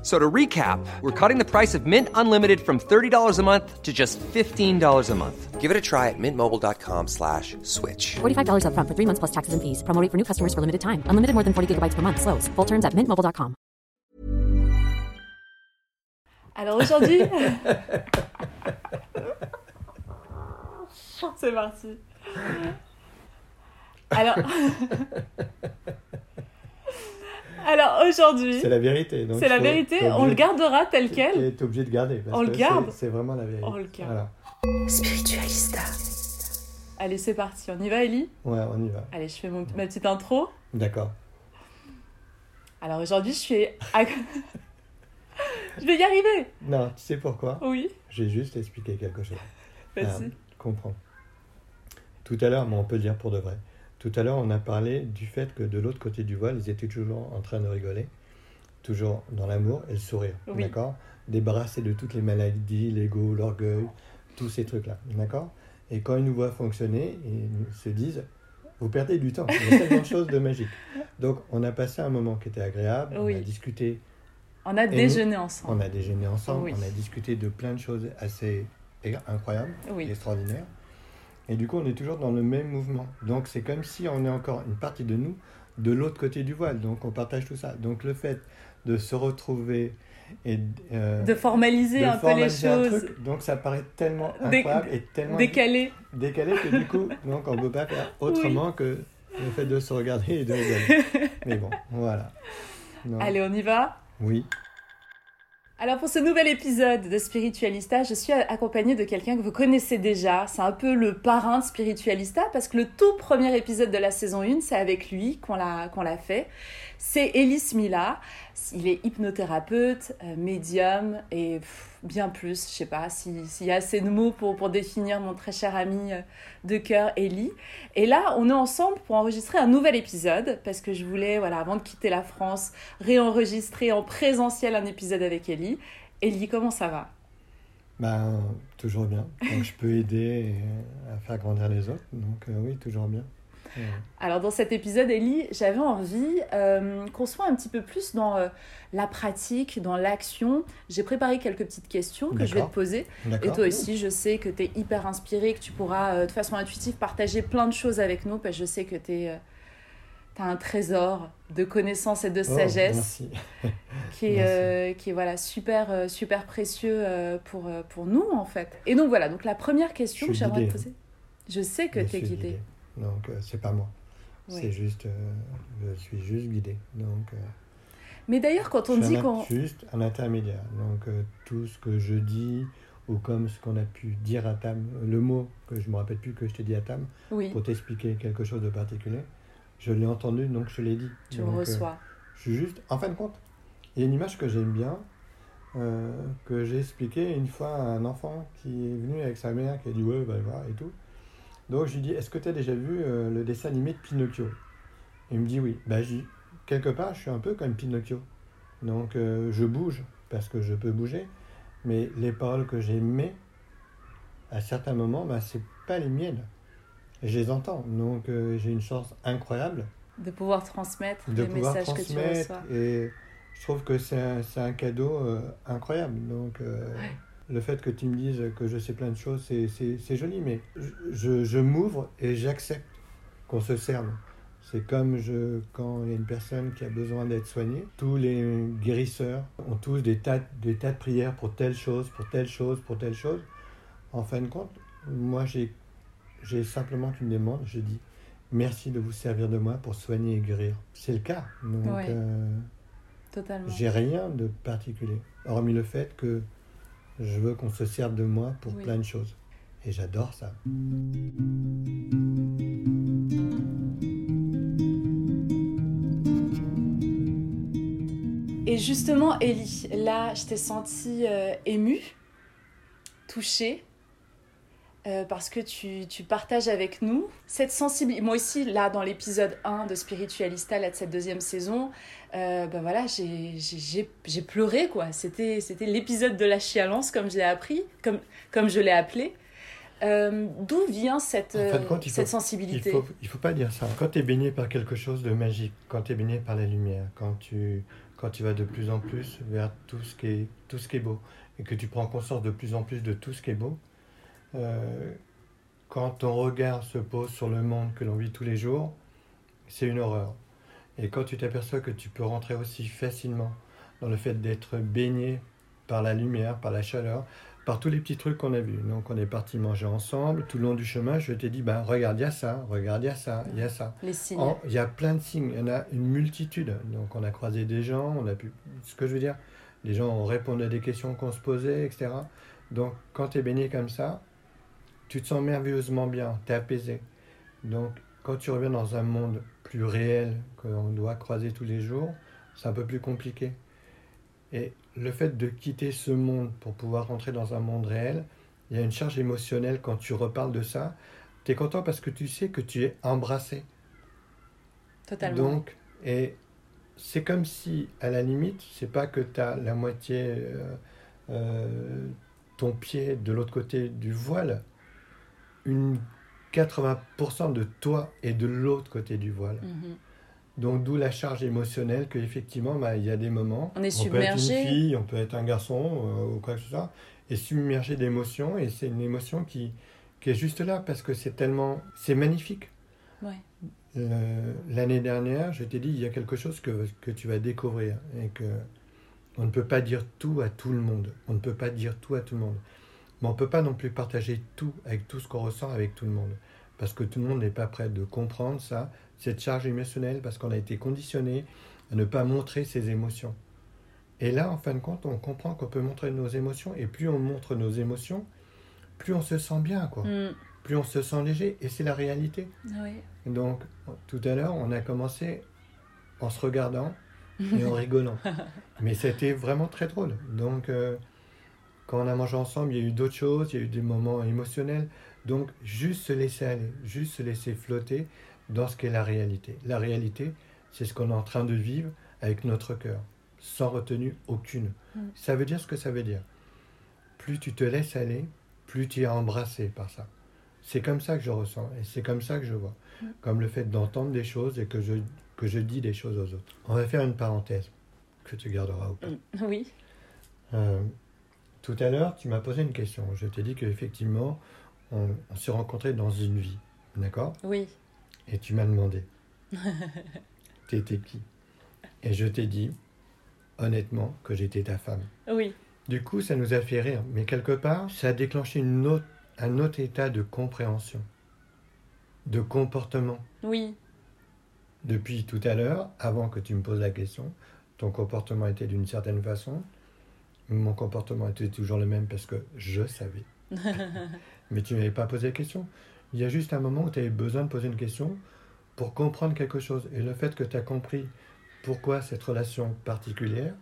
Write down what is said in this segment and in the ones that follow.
F- So to recap, we're cutting the price of Mint Unlimited from $30 a month to just $15 a month. Give it a try at mintmobile.com slash switch. $45 upfront for three months plus taxes and fees. Promo rate for new customers for limited time. Unlimited more than 40 gigabytes per month. Slows. Full terms at mintmobile.com. Alors aujourd'hui. C'est parti. Alors. Alors aujourd'hui. C'est la vérité. C'est la vérité, on le gardera tel quel. T'es obligé de garder. Parce On le garde. c'est- vraiment la vérité. On le garde. Voilà. Allez, c'est parti. On y va, Ellie? Ouais, on y va. Allez, je fais mon- ma petite intro. D'accord. Alors aujourd'hui, je suis. à- je vais y arriver. Non, tu sais pourquoi? Oui, J'ai juste expliqué quelque chose. vas-y. Ah, comprends. Tout à l'heure, mais on peut le dire pour de vrai. Tout à l'heure, on a parlé du fait que de l'autre côté du voile, ils étaient toujours en train de rigoler, toujours dans l'amour et le sourire, Oui. d'accord? Débarrassés de toutes les maladies, l'ego, l'orgueil, tous ces trucs-là, d'accord? Et quand ils nous voient fonctionner, ils se disent, vous perdez du temps, il y a tellement de choses de magique. Donc, on a passé un moment qui était agréable, on a discuté On a nous, déjeuné ensemble. on a déjeuné ensemble, Oui. on a discuté de plein de choses assez incroyables, Oui. extraordinaires. Et du coup, on est toujours dans le même mouvement. Donc, c'est comme si on est encore une partie de nous de l'autre côté du voile. Donc, on partage tout ça. Donc, le fait de se retrouver et euh, De formaliser de un peu les choses. truc, donc ça paraît tellement incroyable et tellement Décalé. décalé que du coup, donc on peut pas faire autrement que le fait de se regarder et de rigoler. Mais bon, voilà. Non. Allez, on y va? Oui. Alors pour ce nouvel épisode de Spiritualista, je suis accompagnée de quelqu'un que vous connaissez déjà. C'est un peu le parrain de Spiritualista parce que le tout premier épisode de la saison 1, c'est avec lui qu'on l'a qu'on l'a fait. C'est Elis Mila. Il est hypnothérapeute, euh, médium et bien plus. Je sais pas si- s'il y a assez de mots pour, pour définir mon très cher ami euh, de cœur, Eli. Et là, on est ensemble pour enregistrer un nouvel épisode parce que je voulais, voilà, avant de quitter la France, réenregistrer en présentiel un épisode avec Ellie. Ellie, comment ça va? Ben, toujours bien. Je peux aider euh, à faire grandir les autres. Donc, oui, toujours bien. Alors dans cet épisode, Ellie, j'avais envie euh, qu'on soit un petit peu plus dans euh, la pratique, dans l'action. J'ai préparé quelques petites questions que je vais te poser. Et toi aussi, je sais que tu es hyper inspiré, que tu pourras euh, de façon intuitive partager plein de choses avec nous, parce que je sais que tu as un trésor de connaissances et de Oh, sagesse qui est, euh, qui est voilà, super, super précieux pour, pour nous, en fait. Et donc voilà, donc la première question que j'aimerais te guidée. poser. Je sais que tu es suis guidé. Donc, euh, c'est pas moi. Oui. C'est juste, euh, je suis juste guidé. Donc, euh, Mais d'ailleurs, quand on dit qu'on... juste un intermédiaire. Donc, tout ce que je dis, ou comme ce qu'on a pu dire à Tam, le mot que je me rappelle plus que je t'ai dit à Tam, Oui, pour t'expliquer quelque chose de particulier, je l'ai entendu, donc je l'ai dit. tu Donc, le reçois. je suis juste, en fin de compte, il y a une image que j'aime bien, que j'ai expliqué une fois à un enfant qui est venu avec sa mère, qui a dit ouais, va voir et tout. Donc je lui dis, est-ce que tu as déjà vu euh, le dessin animé de Pinocchio? Il me dit oui. Bah, quelque part, je suis un peu comme Pinocchio. Donc euh, je bouge parce que je peux bouger, mais les paroles que j'aimais, à certains moments, bah, c'est pas les miennes. Et je les entends. Donc euh, j'ai une chance incroyable De pouvoir transmettre de les pouvoir messages que tu transmettre reçois. et je trouve que c'est un, cadeau incroyable donc Ouais. Le fait que tu me dises que je sais plein de choses c'est- c'est c'est joli mais je, je- m'ouvre et j'accepte qu'on se serve c'est comme je, quand il y a une personne qui a besoin d'être soignée tous les guérisseurs ont tous des tas, des tas de prières pour telle chose pour telle chose pour telle chose en fin de compte moi j'ai j'ai simplement qu'une demande je dis merci de vous servir de moi pour soigner et guérir. C'est le cas. Donc, Ouais. euh, Totalement. j'ai rien de particulier, hormis le fait que je veux qu'on se serve de moi pour Oui. plein de choses. Et j'adore ça. Et justement, Ellie, là, je t'ai sentie euh, émue, touchée, euh, parce que tu, tu partages avec nous cette sensibilité. Moi aussi, là, dans l'épisode 1 de Spiritualista, là, de cette deuxième saison, euh, ben voilà, j'ai- pleuré, quoi. C'était l'épisode de la chialance, comme je l'ai appris, comme, comme je l'ai appelé. Euh, D'où vient cette, En compte, cette faut- sensibilité Il faut, il faut pas dire ça. Quand tu es baigné par quelque chose de magique, quand tu es baigné par la lumière, quand tu, quand tu vas de plus en plus vers tout ce, qui est, tout ce qui est beau, et que tu prends conscience de plus en plus de tout ce qui est beau, euh, quand ton regard se pose sur le monde que l'on vit tous les jours, c'est une horreur. Et quand tu t'aperçois que tu peux rentrer aussi facilement dans le fait d'être baigné par la lumière, par la chaleur, par tous les petits trucs qu'on a vus. Donc on est parti manger ensemble. Tout le long du chemin, je t'ai dit, ben, regarde, il y a ça, regarde, il y a ça, il y a ça. Les signes. Il y a plein de signes, il y en a une multitude. Donc on a croisé des gens, on a pu... Ce que je veux dire, les gens ont répondu à des questions qu'on se posait, etc. Donc quand tu es baigné comme ça, tu te sens merveilleusement bien, tu es apaisé. Donc quand tu reviens dans un monde plus réel qu'on doit croiser tous les jours, c'est un peu plus compliqué. Et le fait de quitter ce monde pour pouvoir rentrer dans un monde réel, il y a une charge émotionnelle quand tu reparles de ça. Tu es content parce que tu sais que tu es embrassé. Totalement. Donc, et c'est comme si, à la limite, c'est pas que tu as la moitié, euh, euh, ton pied de l'autre côté du voile, une 80% de toi est de l'autre côté du voile. Mhm. Donc, d'où la charge émotionnelle qu'effectivement, bah, il y a des moments. On est peut être submergé. une fille, on peut être un garçon euh, ou quoi que ce soit, et submergé d'émotions, et c'est une émotion qui, qui est juste là parce que c'est tellement. C'est magnifique. Ouais. Euh, L'année dernière, je t'ai dit, il y a quelque chose que, que tu vas découvrir et que on ne peut pas dire tout à tout le monde. On ne peut pas dire tout à tout le monde. Mais on ne peut pas non plus partager tout avec tout ce qu'on ressent avec tout le monde. Parce que tout le monde n'est pas prêt de comprendre ça, cette charge émotionnelle, parce qu'on a été conditionné à ne pas montrer ses émotions. Et là, en fin de compte, on comprend qu'on peut montrer nos émotions, et plus on montre nos émotions, plus on se sent bien, quoi. Mm. Plus on se sent léger, et c'est la réalité. Oui. Donc, tout à l'heure, on a commencé en se regardant et en rigolant. Mais c'était vraiment très drôle. Donc, euh, quand on a mangé ensemble, il y a eu d'autres choses, il y a eu des moments émotionnels. Donc, juste se laisser aller, juste se laisser flotter dans ce qu'est la réalité. La réalité, c'est ce qu'on est en train de vivre avec notre cœur, sans retenue aucune. Mm. Ça veut dire ce que ça veut dire. Plus tu te laisses aller, plus tu es embrassé par ça. C'est comme ça que je ressens et c'est comme ça que je vois. Comme le fait d'entendre des choses et que je, que je dis des choses aux autres. On va faire une parenthèse que tu garderas ou pas. Mm. Oui. Euh, tout à l'heure, tu m'as posé une question. Je t'ai dit qu'effectivement, on, on s'est rencontrés dans une vie. D'accord? Oui. Et tu m'as demandé T'étais qui? Et je t'ai dit, honnêtement, que j'étais ta femme. Oui. Du coup, ça nous a fait rire. Mais quelque part, ça a déclenché une autre, un autre état de compréhension, de comportement. Oui. Depuis tout à l'heure, avant que tu me poses la question, ton comportement était d'une certaine façon. Mon comportement était toujours le même parce que je savais. Mais tu ne m'avais pas posé la question. Il y a juste un moment où tu avais besoin de poser une question pour comprendre quelque chose. Et le fait que tu as compris pourquoi cette relation particulière,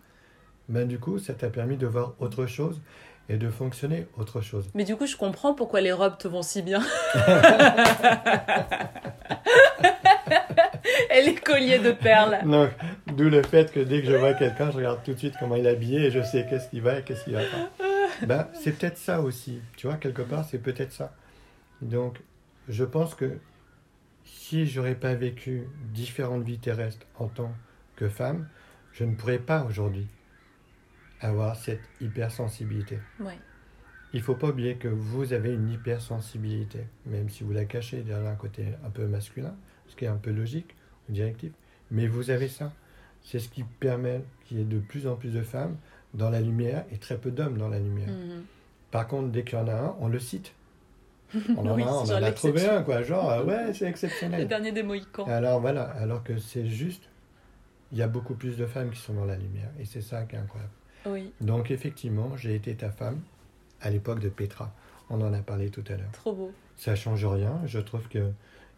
ben du coup, ça t'a permis de voir autre chose et de fonctionner autre chose. Mais du coup, je comprends pourquoi les robes te vont si bien. et les colliers de perles. Donc, d'où le fait que dès que je vois quelqu'un, je regarde tout de suite comment il est habillé et je sais qu'est-ce qui va et qu'est-ce qui va pas. Ben, c'est peut-être ça aussi. Tu vois, quelque part, c'est peut-être ça. Donc, je pense que si j'aurais pas vécu différentes vies terrestres en tant que femme, je ne pourrais pas aujourd'hui avoir cette hypersensibilité. Ouais. Il faut pas oublier que vous avez une hypersensibilité, même si vous la cachez derrière un côté un peu masculin, ce qui est un peu logique ou directif, mais vous avez ça. C'est ce qui permet qu'il y ait de plus en plus de femmes dans la lumière et très peu d'hommes dans la lumière. Mhm. Par contre, dès qu'il y en a un, on le cite. On en Oui, a un, on en a trouvé un, quoi. Genre, euh, ouais, c'est Le exceptionnel. dernier des Mohicans. Alors voilà, alors que c'est juste, il y a beaucoup plus de femmes qui sont dans la lumière, et c'est ça qui est incroyable. Oui, Donc effectivement, j'ai été ta femme à l'époque de Petra. On en a parlé tout à l'heure. trop beau. Ça change rien. Je trouve que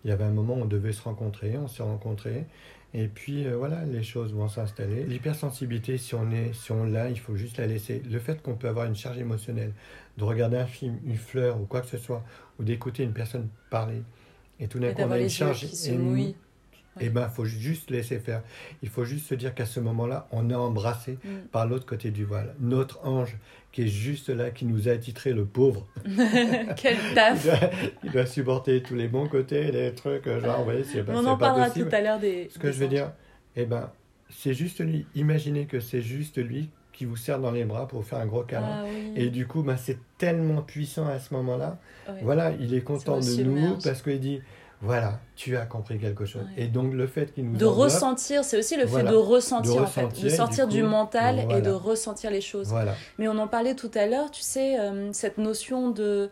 il y avait un moment où on devait se rencontrer, on s'est rencontrés, et puis euh, voilà, les choses vont s'installer. L'hypersensibilité, si on est, si on l'a, il faut juste la laisser. Le fait qu'on peut avoir une charge émotionnelle, de regarder un film, une fleur ou quoi que ce soit, ou d'écouter une personne parler, et tout d'un coup on a une charge qui émue, mouillent. eh ben, faut juste laisser faire. Il faut juste se dire qu'à ce moment-là, on est embrassé Mm. par l'autre côté du voile. Notre ange qui est juste là, qui nous a attitré le pauvre. Quel Il taf doit, il doit supporter tous les bons côtés, les trucs, genre, vous c'est pas, On en parlera tout à l'heure des. Ce que des je veux anges. dire, eh ben, c'est juste lui. Imaginez que c'est juste lui qui vous serre dans les bras pour vous faire un gros câlin. Ah oui. Et du coup, ben, c'est tellement puissant à ce moment-là. Ouais. Voilà, il est content de nous parce qu'il dit, voilà, tu as compris quelque chose. Ouais. Et donc le fait qu'il nous de enveloppe, ressentir, c'est aussi le fait de ressentir, De en fait, de sortir du mental et de ressentir les choses. Voilà. Mais on en parlait tout à l'heure, tu sais, euh, cette notion de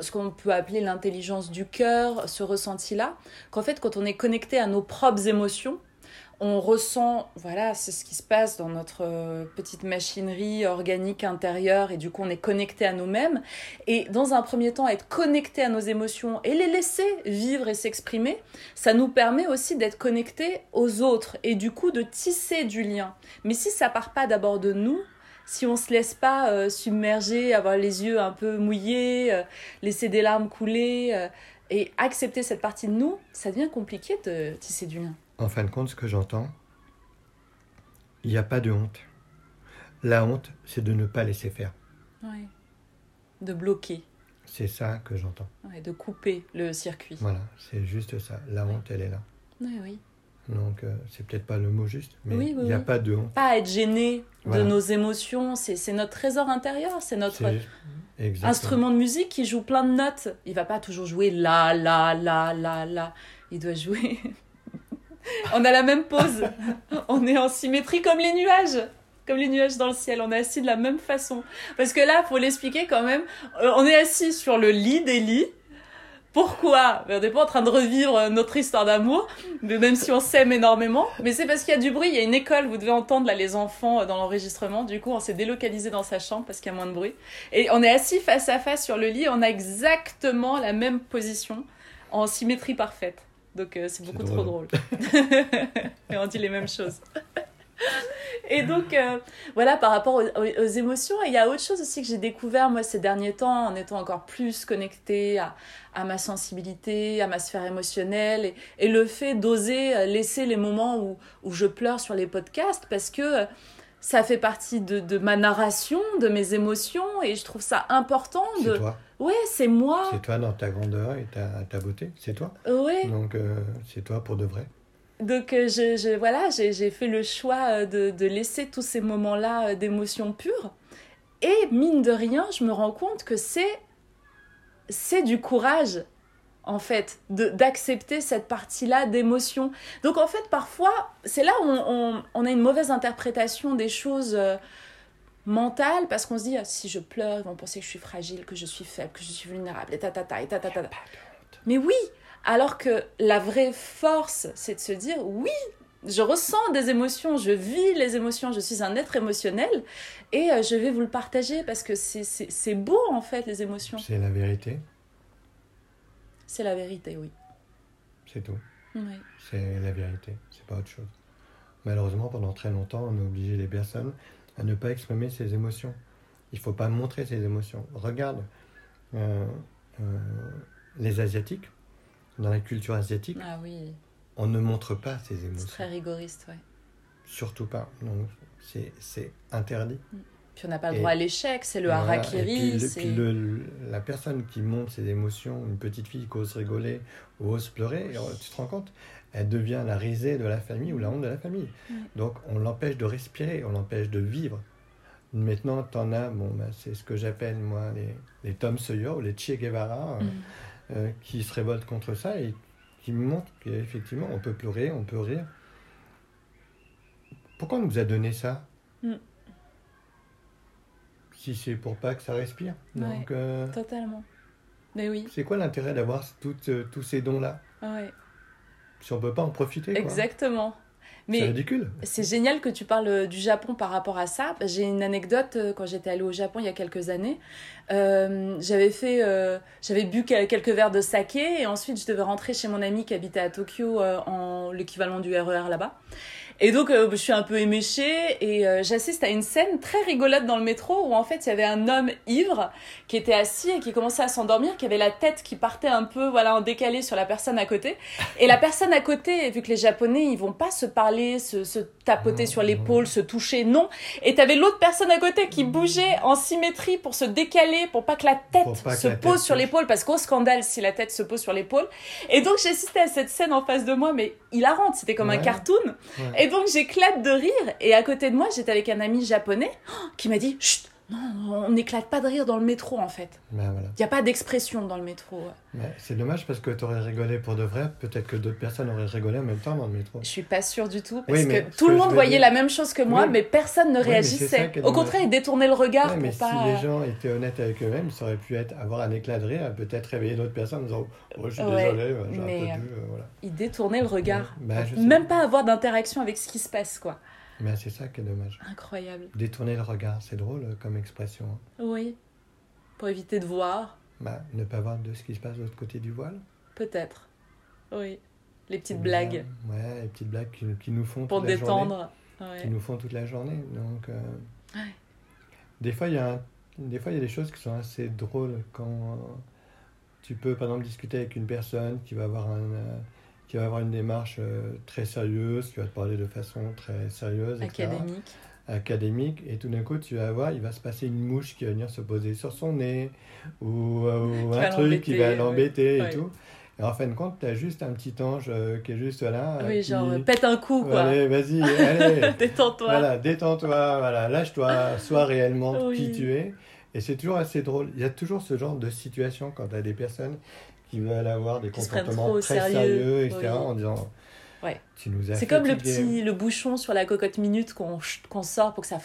ce qu'on peut appeler l'intelligence du cœur, ce ressenti-là, qu'en fait, quand on est connecté à nos propres émotions, on ressent, voilà, c'est ce qui se passe dans notre euh, petite machinerie organique intérieure et du coup on est connecté à nous-mêmes. Et dans un premier temps, être connecté à nos émotions et les laisser vivre et s'exprimer, ça nous permet aussi d'être connecté aux autres et du coup de tisser du lien. Mais si ça part pas d'abord de nous, si on se laisse pas euh, submerger, avoir les yeux un peu mouillés, euh, laisser des larmes couler et accepter cette partie de nous, ça devient compliqué de tisser du lien. En fin de compte, ce que j'entends, il n'y a pas de honte. La honte, c'est de ne pas laisser faire. Ouais. De bloquer, C'est ça que j'entends. ouais, de couper le circuit. Voilà, c'est juste ça. La Ouais. honte, elle est là. Ouais, oui. Donc, euh, c'est peut-être pas le mot juste, mais Oui, il oui, n'y a oui. pas de honte. Pas être gêné Voilà. de nos émotions, c'est notre trésor intérieur, c'est notre instrument de musique qui joue plein de notes. Il va pas toujours jouer la, la, la, la, la. Il doit jouer. On a la même pose. On est en symétrie comme les nuages. Comme les nuages dans le ciel. On est assis de la même façon. Parce que là, faut l'expliquer quand même. euh, On est assis sur le lit des lits. Pourquoi? Ben, On n'est pas en train de revivre notre histoire d'amour, même si on s'aime énormément. Mais c'est parce qu'il y a du bruit, il y a une école, vous devez entendre là les enfants euh, dans l'enregistrement. Du coup, on s'est délocalisé dans sa chambre parce qu'il y a moins de bruit. Et on est assis face à face sur le lit, on a exactement la même position, en symétrie parfaite. Donc euh, c'est beaucoup trop drôle. Et on dit les mêmes choses. Et donc, euh, voilà, par rapport aux, aux- émotions, il y a autre chose aussi que j'ai découvert, moi, ces derniers temps, en étant encore plus connectée à, à ma sensibilité, à ma sphère émotionnelle, et, et le fait d'oser laisser les moments où, où je pleure sur les podcasts, parce que euh, ça fait partie de, de ma narration, de mes émotions, et je trouve ça important C'est toi. Ouais, c'est moi. C'est toi dans ta grandeur et ta, ta beauté. C'est toi. Ouais. Donc, euh, c'est toi pour de vrai. Donc euh, je, je- voilà, j'ai j'ai fait le choix euh, de, de laisser tous ces moments-là euh, d'émotion pure. Et mine de rien, je me rends compte que c'est c'est du courage en fait d'accepter cette partie-là d'émotion. Donc en fait parfois c'est là où on, on- on a une mauvaise interprétation des choses euh, mentales parce qu'on se dit ah, si je pleure ils vont penser que je suis fragile, que je suis faible, que je suis vulnérable et ta ta ta et ta ta ta. ta. Mais oui, alors que la vraie force, c'est de se dire oui, je ressens des émotions, je vis les émotions, je suis un être émotionnel et euh, je vais vous le partager parce que c'est beau en fait les émotions. C'est la vérité. C'est la vérité, oui. C'est tout. Oui. C'est la vérité. C'est pas autre chose. Malheureusement, pendant très longtemps, on a obligé les personnes à ne pas exprimer ses émotions. Il faut pas montrer ses émotions. Regarde euh, euh, les Asiatiques, dans la culture asiatique, Ah oui, on ne montre pas ses c'est émotions. très rigoriste, ouais. Surtout pas. Donc, c'est- c'est interdit. Puis on n'a pas le Et- droit à l'échec, c'est le Voilà. Harakiri, puis le- c'est... puis le- le- la personne qui montre ses émotions, une petite fille qui ose rigoler ou ose pleurer, tu te rends compte, elle devient la risée de la famille ou la honte de la famille. Donc on l'empêche de respirer, on l'empêche de vivre. Maintenant, tu en as, bon, bah, c'est ce que j'appelle moi les, les Tom Sawyer ou les Che Guevara euh, Mm. euh, qui se révoltent contre ça et qui montrent qu'effectivement on peut pleurer, on peut rire. Pourquoi on nous a donné ça? Si c'est pour pas que ça respire. Ouais. Donc, euh, Totalement. Mais oui, c'est quoi l'intérêt d'avoir euh, tous ces dons-là? Ouais. si on peut pas en profiter quoi. exactement. C'est ridicule. C'est génial que tu parles du Japon par rapport à ça. J'ai une anecdote euh, quand j'étais allée au Japon il y a quelques années. Euh, j'avais fait, euh, j'avais bu que- quelques verres de saké et ensuite je devais rentrer chez mon ami qui habitait à Tokyo euh, en l'équivalent du RER là-bas. Et donc euh, je suis un peu éméchée et euh, j'assiste à une scène très rigolote dans le métro où en fait il y avait un homme ivre qui était assis et qui commençait à s'endormir, qui avait la tête qui partait un peu voilà en décalé sur la personne à côté. Et la personne à côté, vu que les Japonais, ils vont pas se parler, se, se tapoter sur l'épaule, se toucher, non. Et t'avais l'autre personne à côté qui bougeait en symétrie pour se décaler, pour pas que la tête que se la tête pose sur l'épaule, parce qu'au scandale si la tête se pose sur l'épaule. Et donc j'assistais à cette scène en face de moi, mais hilarante, c'était comme un cartoon. Ouais. Et donc j'éclate de rire. Et à côté de moi, j'étais avec un ami japonais qui m'a dit Chut, non, on n'éclate pas de rire dans le métro en fait. Ben voilà. Il n'y a pas d'expression dans le métro. Mais c'est dommage parce que tu aurais rigolé pour de vrai. Peut-être que d'autres personnes auraient rigolé en même temps dans le métro. Je suis pas sûre du tout parce Oui, que tout que le monde voyait dire- la même chose que moi, Oui. mais personne ne Oui, réagissait. Au contraire, ils détournaient le regard Ouais, mais pour si pas. les gens étaient honnêtes avec eux-mêmes, ça aurait pu être avoir un éclat de rire, peut-être réveiller d'autres personnes en disant Oh, je suis Ouais, désolé, euh, pas dû. euh, voilà. Ils détournaient le regard. Bah, sais. Même pas avoir d'interaction avec ce qui se passe, quoi. Mais c'est ça qui est dommage. Incroyable. Détourner le regard, c'est drôle euh, comme expression. hein. Oui. Pour éviter de voir, Bah, ne pas voir de ce qui se passe de l'autre côté du voile. peut-être. Oui. Les petites blagues. Ouais, les petites blagues qui, qui nous font pour toute la journée. détendre. Ouais. qui nous font toute la journée. Donc, euh, Ouais. des fois, il y a un- des fois, il y a des choses qui sont assez drôles quand tu peux, par exemple, discuter avec une personne qui va avoir un, euh, qui va avoir une démarche euh, très sérieuse, qui va te parler de façon très sérieuse, etc., Académique. académique, et tout d'un coup, tu vas voir, il va se passer une mouche qui va venir se poser sur son nez, ou, un truc qui l'embêter, va ouais. l'embêter et Ouais. tout. Et en fin de compte, tu as juste un petit ange euh, qui est juste là. Oui, qui- genre, euh, pète un coup, quoi. Allez, vas-y, allez. Détends-toi. Voilà, détends-toi, voilà, lâche-toi, sois réellement Oui. qui tu es. Et c'est toujours assez drôle. Il y a toujours ce genre de situation quand tu as des personnes qui veulent avoir des comportements très sérieux, sérieux, etc. oui. En disant Ouais. Tu nous as C'est comme le petit le bouchon sur la cocotte minute qu'on qu'on sort pour que ça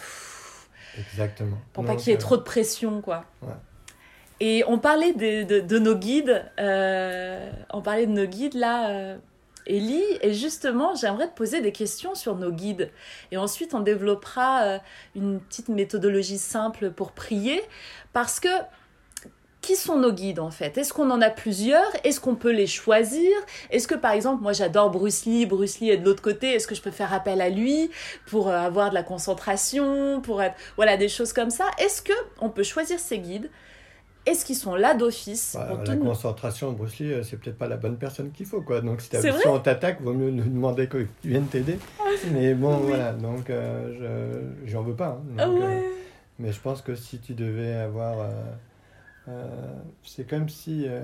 Exactement. pour pas qu'il y ait trop de pression, quoi. Ouais. Et on parlait de, de- de nos guides, euh, on parlait de nos guides là, euh, Ellie, et justement, j'aimerais te poser des questions sur nos guides. Et ensuite, on développera euh, une petite méthodologie simple pour prier, parce que qui sont nos guides en fait? Est-ce qu'on en a plusieurs? Est-ce qu'on peut les choisir? Est-ce que par exemple, moi j'adore Bruce Lee, Bruce Lee est de l'autre côté, est-ce que je peux faire appel à lui pour euh, avoir de la concentration, pour être voilà des choses comme ça? Est-ce que on peut choisir ses guides? Est-ce qu'ils sont là d'office bah, la nous- concentration, Bruce Lee, euh, c'est peut-être pas la bonne personne qu'il faut. Quoi. Donc si, si on t'attaque, vaut mieux nous demander qu'il vienne t'aider. Mais bon, Oui. voilà, donc euh, je j'en veux pas. hein. Ah euh. Mais je pense que si tu devais avoir. euh, c'est comme si. euh,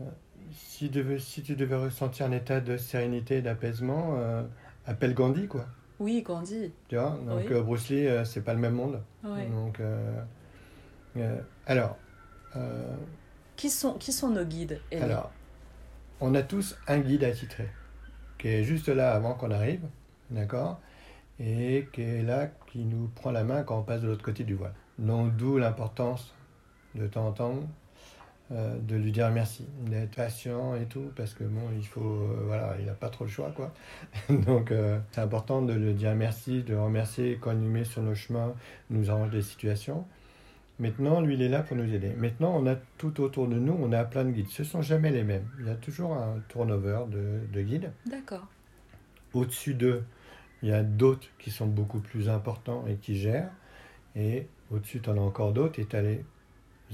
euh, si, devais- si tu devais ressentir un état de sérénité, d'apaisement, euh, appelle Gandhi, quoi. Oui, Gandhi. Tu vois Donc Oui. euh, Bruce Lee, euh, c'est pas le même monde. Donc. euh, euh, alors. euh, Qui sont qui sont nos guides Ellie alors, on a tous un guide attitré qui est juste là avant qu'on arrive, d'accord? Et qui est là, qui nous prend la main quand on passe de l'autre côté du voile. Donc, d'où l'importance, de temps en temps, euh, de lui dire merci, d'être patient et tout, parce que bon, il faut, euh, voilà, il n'a pas trop le choix, quoi. Donc, euh, c'est important de lui dire merci, de le remercier quand il nous met sur nos chemins, nous arrange des situations. Maintenant, lui, il est là pour nous aider. Maintenant, on a tout autour de nous, on a plein de guides. Ce ne sont jamais les mêmes. Il y a toujours un turnover de, de guides. D'accord. Au-dessus d'eux, Il y a d'autres qui sont beaucoup plus importants et qui gèrent. Et au-dessus, tu en as encore d'autres et tu as les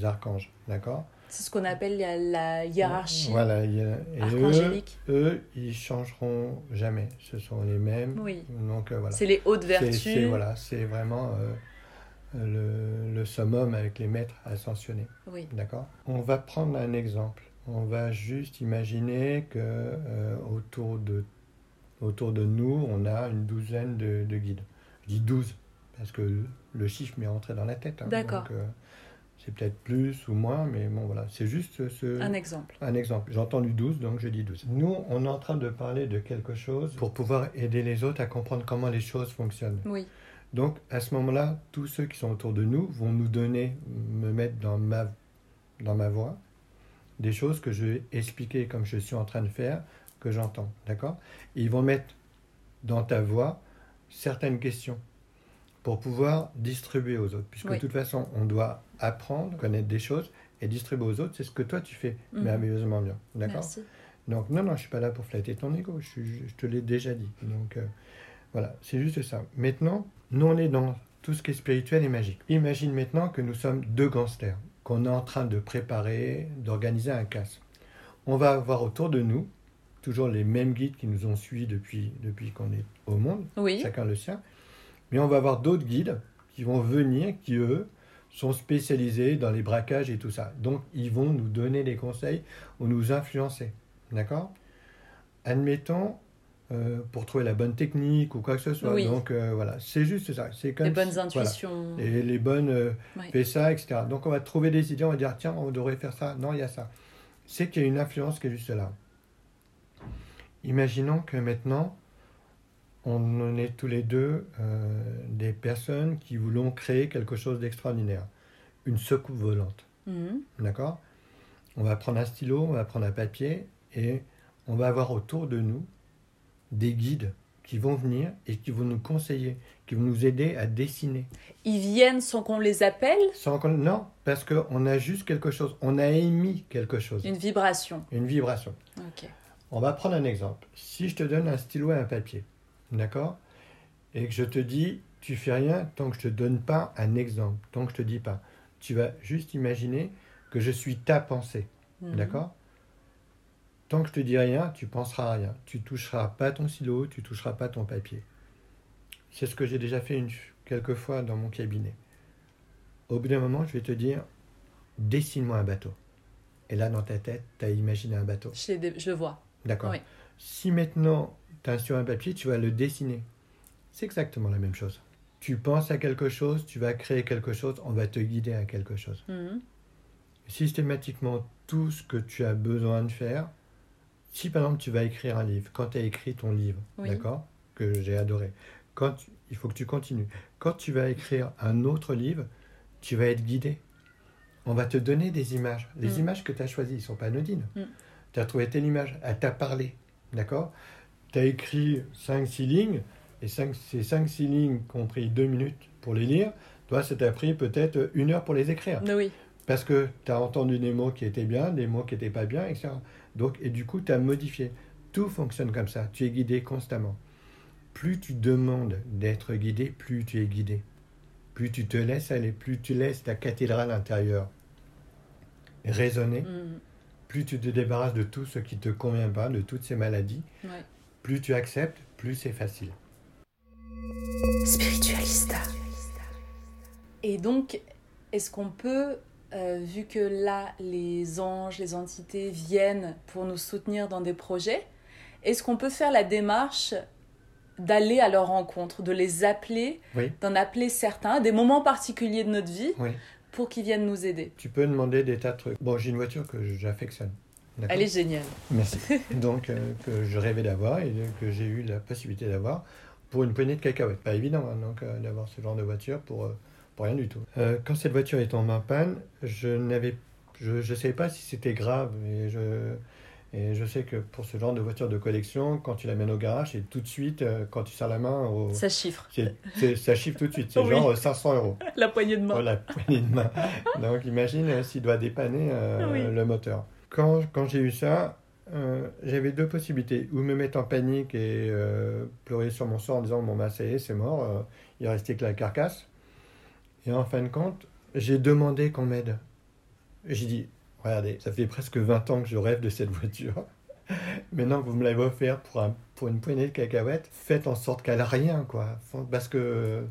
archanges. D'accord C'est ce qu'on appelle la, la hiérarchie Voilà. il y a- et archangélique. eux, eux, ils changeront jamais. Ce sont les mêmes. Oui. Donc euh, voilà. C'est les hautes vertus. c'est- voilà, c'est vraiment euh, le, le summum avec les maîtres ascensionnés. Oui. D'accord? On va prendre un exemple. On va juste imaginer que euh, autour, de, autour de nous, on a une douzaine de, de guides. Je dis 12 parce que le, chiffre m'est rentré dans la tête. hein. D'accord. Donc, euh, c'est peut-être plus ou moins, mais bon voilà, c'est juste ce, Un exemple. un exemple. J'ai entendu 12, donc je dis 12. Nous, on est en train de parler de quelque chose pour pouvoir aider les autres à comprendre comment les choses fonctionnent. Oui. Donc, à ce moment-là, tous ceux qui sont autour de nous vont nous donner, me mettre dans ma, dans ma voix, des choses que je vais expliquer comme je suis en train de faire, que j'entends. D'accord? Ils vont mettre dans ta voix certaines questions pour pouvoir distribuer aux autres. Puisque Oui. de toute façon, on doit apprendre, connaître des choses et distribuer aux autres. C'est ce que toi, tu fais Mhm. merveilleusement bien. D'accord donc, non, non, je suis pas là pour flatter ton ego, je te l'ai déjà dit. Donc, euh, voilà, c'est juste ça. Maintenant, nous, on est dans tout ce qui est spirituel et magique. Imagine maintenant que nous sommes deux gangsters, qu'on est en train de préparer, d'organiser un casse. On va avoir autour de nous toujours les mêmes guides qui nous ont suivis depuis, depuis qu'on est au monde, Oui. chacun le sien. Mais on va avoir d'autres guides qui vont venir, qui eux sont spécialisés dans les braquages et tout ça. Donc ils vont nous donner des conseils ou nous influencer. D'accord? Admettons, euh, pour trouver la bonne technique ou quoi que ce soit. Oui. Donc euh, voilà, c'est juste ça. C'est comme Les bonnes voilà. intuitions. Et les bonnes, euh, fais ça, etc. Donc on va trouver des idées, on va dire, tiens, on devrait faire ça. Non, il y a ça. C'est qu'il y a une influence qui est juste là. Imaginons que maintenant, on en est tous les deux euh, des personnes qui voulons créer quelque chose d'extraordinaire. Une secoupe volante. Mhm. D'accord? On va prendre un stylo, on va prendre un papier et on va avoir autour de nous des guides qui vont venir et qui vont nous conseiller, qui vont nous aider à dessiner. Ils viennent sans qu'on les appelle? Sans qu'on- Non, parce qu'on a juste quelque chose, on a émis quelque chose, Une vibration. une vibration. Ok. On va prendre un exemple. Si je te donne un stylo et un papier, d'accord? Et que je te dis, tu fais rien tant que je te donne pas un exemple, tant que je te dis pas. Tu vas juste imaginer que je suis ta pensée, Mhm. d'accord? Tant que je te dis rien, tu penseras à rien. Tu toucheras pas ton stylo, tu toucheras pas ton papier. C'est ce que j'ai déjà fait une, quelques fois dans mon cabinet. Au bout d'un moment, je vais te dire, dessine-moi un bateau. Et là, dans ta tête, tu as imaginé un bateau. Je, je le vois. D'accord? Oui. Si maintenant as sur un papier, tu vas le dessiner. C'est exactement la même chose. Tu penses à quelque chose, tu vas créer quelque chose, on va te guider à quelque chose. Mhm. Systématiquement, tout ce que tu as besoin de faire, si par exemple tu vas écrire un livre, quand tu as écrit ton livre, Oui. d'accord, que j'ai adoré, quand tu- il faut que tu continues. Quand tu vas écrire un autre livre, tu vas être guidé. On va te donner des images. Les Mm. images que tu as choisies ne sont pas anodines. Mm. Tu as trouvé telle image, elle t'a parlé. D'accord? Tu as écrit 5-6 lignes, et cinq- ces 5-6 lignes qui ont pris 2 minutes pour les lire, toi, ça t'a pris peut-être une heure pour les écrire. Oui. Parce que tu as entendu des mots qui étaient bien, des mots qui n'étaient pas bien, etc. Donc, et du coup, tu as modifié. Tout fonctionne comme ça. Tu es guidé constamment. Plus tu demandes d'être guidé, plus tu es guidé. Plus tu te laisses aller, plus tu laisses ta cathédrale intérieure résonner, Mhm. plus tu te débarrasses de tout ce qui ne te convient pas, de toutes ces maladies, Ouais. Plus tu acceptes, plus c'est facile. Spiritualista. Et donc, est-ce qu'on peut, euh, vu que là, les anges, les entités viennent pour nous soutenir dans des projets, est-ce qu'on peut faire la démarche d'aller à leur rencontre, de les appeler, Oui, d'en appeler certains à des moments particuliers de notre vie oui. pour qu'ils viennent nous aider? Tu peux demander des tas de trucs. Bon, j'ai une voiture que j'affectionne. Elle est géniale. Merci. Donc, euh, que je rêvais d'avoir et que j'ai eu la possibilité d'avoir pour une poignée de cacahuètes. Pas évident hein, donc, euh, d'avoir ce genre de voiture pour, euh, pour rien du tout. Quand cette voiture est tombée en panne, je n'avais, je ne savais pas si c'était grave. Et je, et je sais que pour ce genre de voiture de collection, quand tu l'amènes au garage, c'est tout de suite, euh, quand tu sers la main, au, Ça chiffre. ça chiffre tout de suite. C'est Oui. genre euh, 500 euros. La poignée de main. Oh, la poignée de main. Donc imagine euh, s'il doit dépanner euh, Oui. le moteur. Quand, quand j'ai eu ça, euh, j'avais deux possibilités. Ou me mettre en panique et euh, pleurer sur mon sort en disant Bon, bah, ça y est, c'est mort, euh, il restait que la carcasse. Et en fin de compte, j'ai demandé qu'on m'aide. J'ai dit Regardez, ça fait presque 20 ans que je rêve de cette voiture. Maintenant que vous me l'avez offert pour, un, pour une poignée de cacahuètes, faites en sorte qu'elle a rien, quoi. Parce que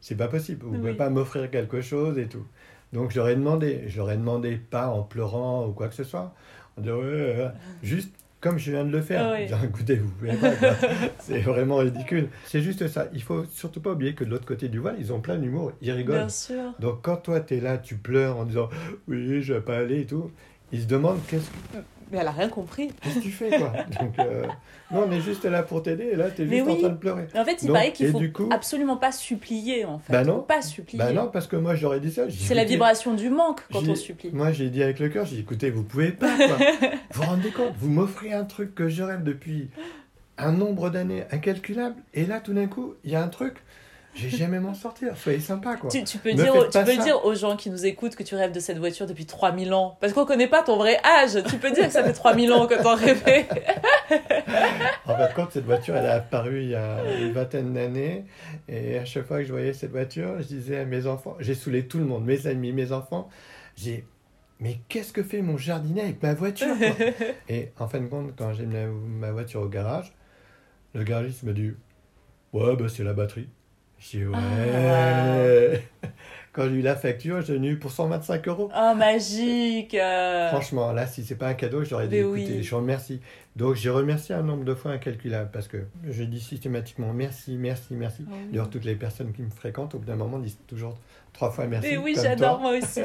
c'est pas possible. Vous ne Oui. pouvez pas m'offrir quelque chose et tout. Donc je leur ai demandé. Je leur ai demandé pas en pleurant ou quoi que ce soit. En disant, Ouais, ouais, ouais. juste comme je viens de le faire. Ah oui. Genre, écoutez, vous pouvez pas. C'est vraiment ridicule. C'est juste ça. Il faut surtout pas oublier que de l'autre côté du voile, ils ont plein d'humour. Ils rigolent. Bien sûr. Donc quand toi, tu es là, tu pleures en disant oui, je vais pas aller et tout, ils se demandent qu'est-ce que Mais elle a rien compris. qu'est-ce que tu fais quoi. Donc euh, non, on est juste là pour t'aider et là tu es Mais juste en train de pleurer. En fait, il Donc, paraît qu'il faut coup- absolument pas supplier, en fait. Bah Faut non. pas supplier. Bah non, parce que moi j'aurais dit ça. C'est la vibration du manque quand on supplie. Moi j'ai dit avec le cœur, j'ai dit écoutez, vous pouvez pas quoi. vous vous rendez compte, vous m'offrez un truc que je rêve depuis un nombre d'années incalculable et là tout d'un coup, il y a un truc, j'ai jamais m'en sortir. Soyez sympa quoi. Tu, tu peux, Me dire, tu peux ça. dire aux gens qui nous écoutent que tu rêves de cette voiture depuis 3000 ans. Parce qu'on connaît pas ton vrai âge. Tu peux dire que ça fait 3000 ans que t'en rêvais. En fin de compte, cette voiture, elle est apparue il y a une vingtaine d'années. Et à chaque fois que je voyais cette voiture, je disais à mes enfants, j'ai saoulé tout le monde, mes amis, mes enfants, j'ai mais qu'est-ce que fait mon jardinier avec ma voiture quoi Et en fin de compte, quand j'ai mis ma voiture au garage, le garagiste me dit Ouais, bah, c'est la batterie. Je dis Ouais. Ah. Quand j'ai eu la facture, j'ai eu pour 125 euros. Oh, magique. Franchement, là, si c'est pas un cadeau, j'aurais dit écoutez, oui. je vous remercie. Donc, j'ai remercié un nombre de fois incalculable parce que je dis systématiquement merci, merci, merci. Ah oui. D'ailleurs, toutes les personnes qui me fréquentent, au bout d'un moment, disent toujours trois fois merci. Mais oui, j'adore moi aussi.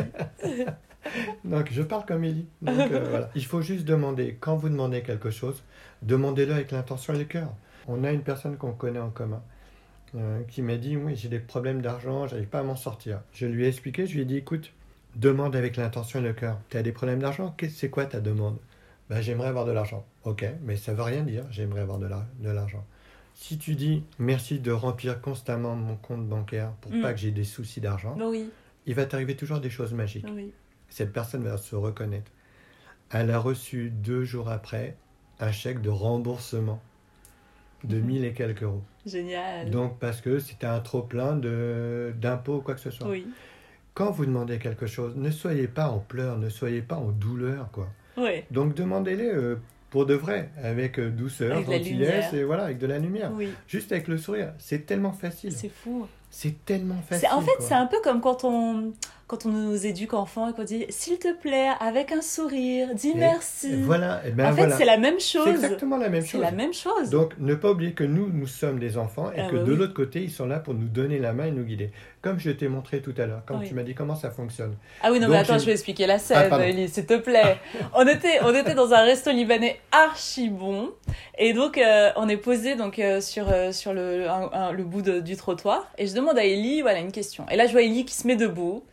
Donc, je parle comme Ellie. Donc, euh, voilà. Il faut juste demander, quand vous demandez quelque chose, demandez-le avec l'intention et le cœur. On a une personne qu'on connaît en commun euh, qui m'a dit Oui, j'ai des problèmes d'argent, j'arrive pas à m'en sortir. Je lui ai expliqué, je lui ai dit Écoute, demande avec l'intention et le cœur. Tu as des problèmes d'argent? C'est quoi ta demande? Ben, J'aimerais avoir de l'argent. Ok, mais ça veut rien dire, j'aimerais avoir de la- de l'argent. Si tu dis merci de remplir constamment mon compte bancaire pour Mm. pas que j'ai des soucis d'argent, Oui, il va t'arriver toujours des choses magiques oui. cette personne va se reconnaître. Elle a reçu deux jours après un chèque de remboursement de Mhm. 1000 et quelques euros. Génial. Donc parce que c'était un trop plein de d'impôts ou quoi que ce soit. Oui. Quand vous demandez quelque chose, ne soyez pas en pleurs, ne soyez pas en douleur quoi. Oui. Donc demandez-les euh, pour de vrai, avec euh, douceur, Avec gentillesse et voilà, avec de la lumière. Oui. Juste avec le sourire, c'est tellement facile. C'est fou. C'est tellement facile. C'est- En fait, c'est un peu comme quand on, quand on nous éduque enfants et qu'on dit s'il te plaît, avec un sourire, dis Et- merci. Voilà, et ben en fait, voilà. c'est la même C'est chose. exactement la même C'est chose. la même chose. Donc, ne pas oublier que nous, nous sommes des enfants et Ah que bah de oui. l'autre côté, ils sont là pour nous donner la main et nous guider. Comme je t'ai montré tout à l'heure, quand Oui. tu m'as dit comment ça fonctionne. Ah oui, non, Donc, mais attends, je vais expliquer la Ah, scène. Ellie, s'il te plaît. on, était, on était dans un resto libanais archi bon. Et donc, euh, on est posé donc, euh, sur, euh, sur le, un- un- le bout de- du trottoir. Et je demande à Ellie, voilà, une question. Et là, je vois Ellie qui se met debout,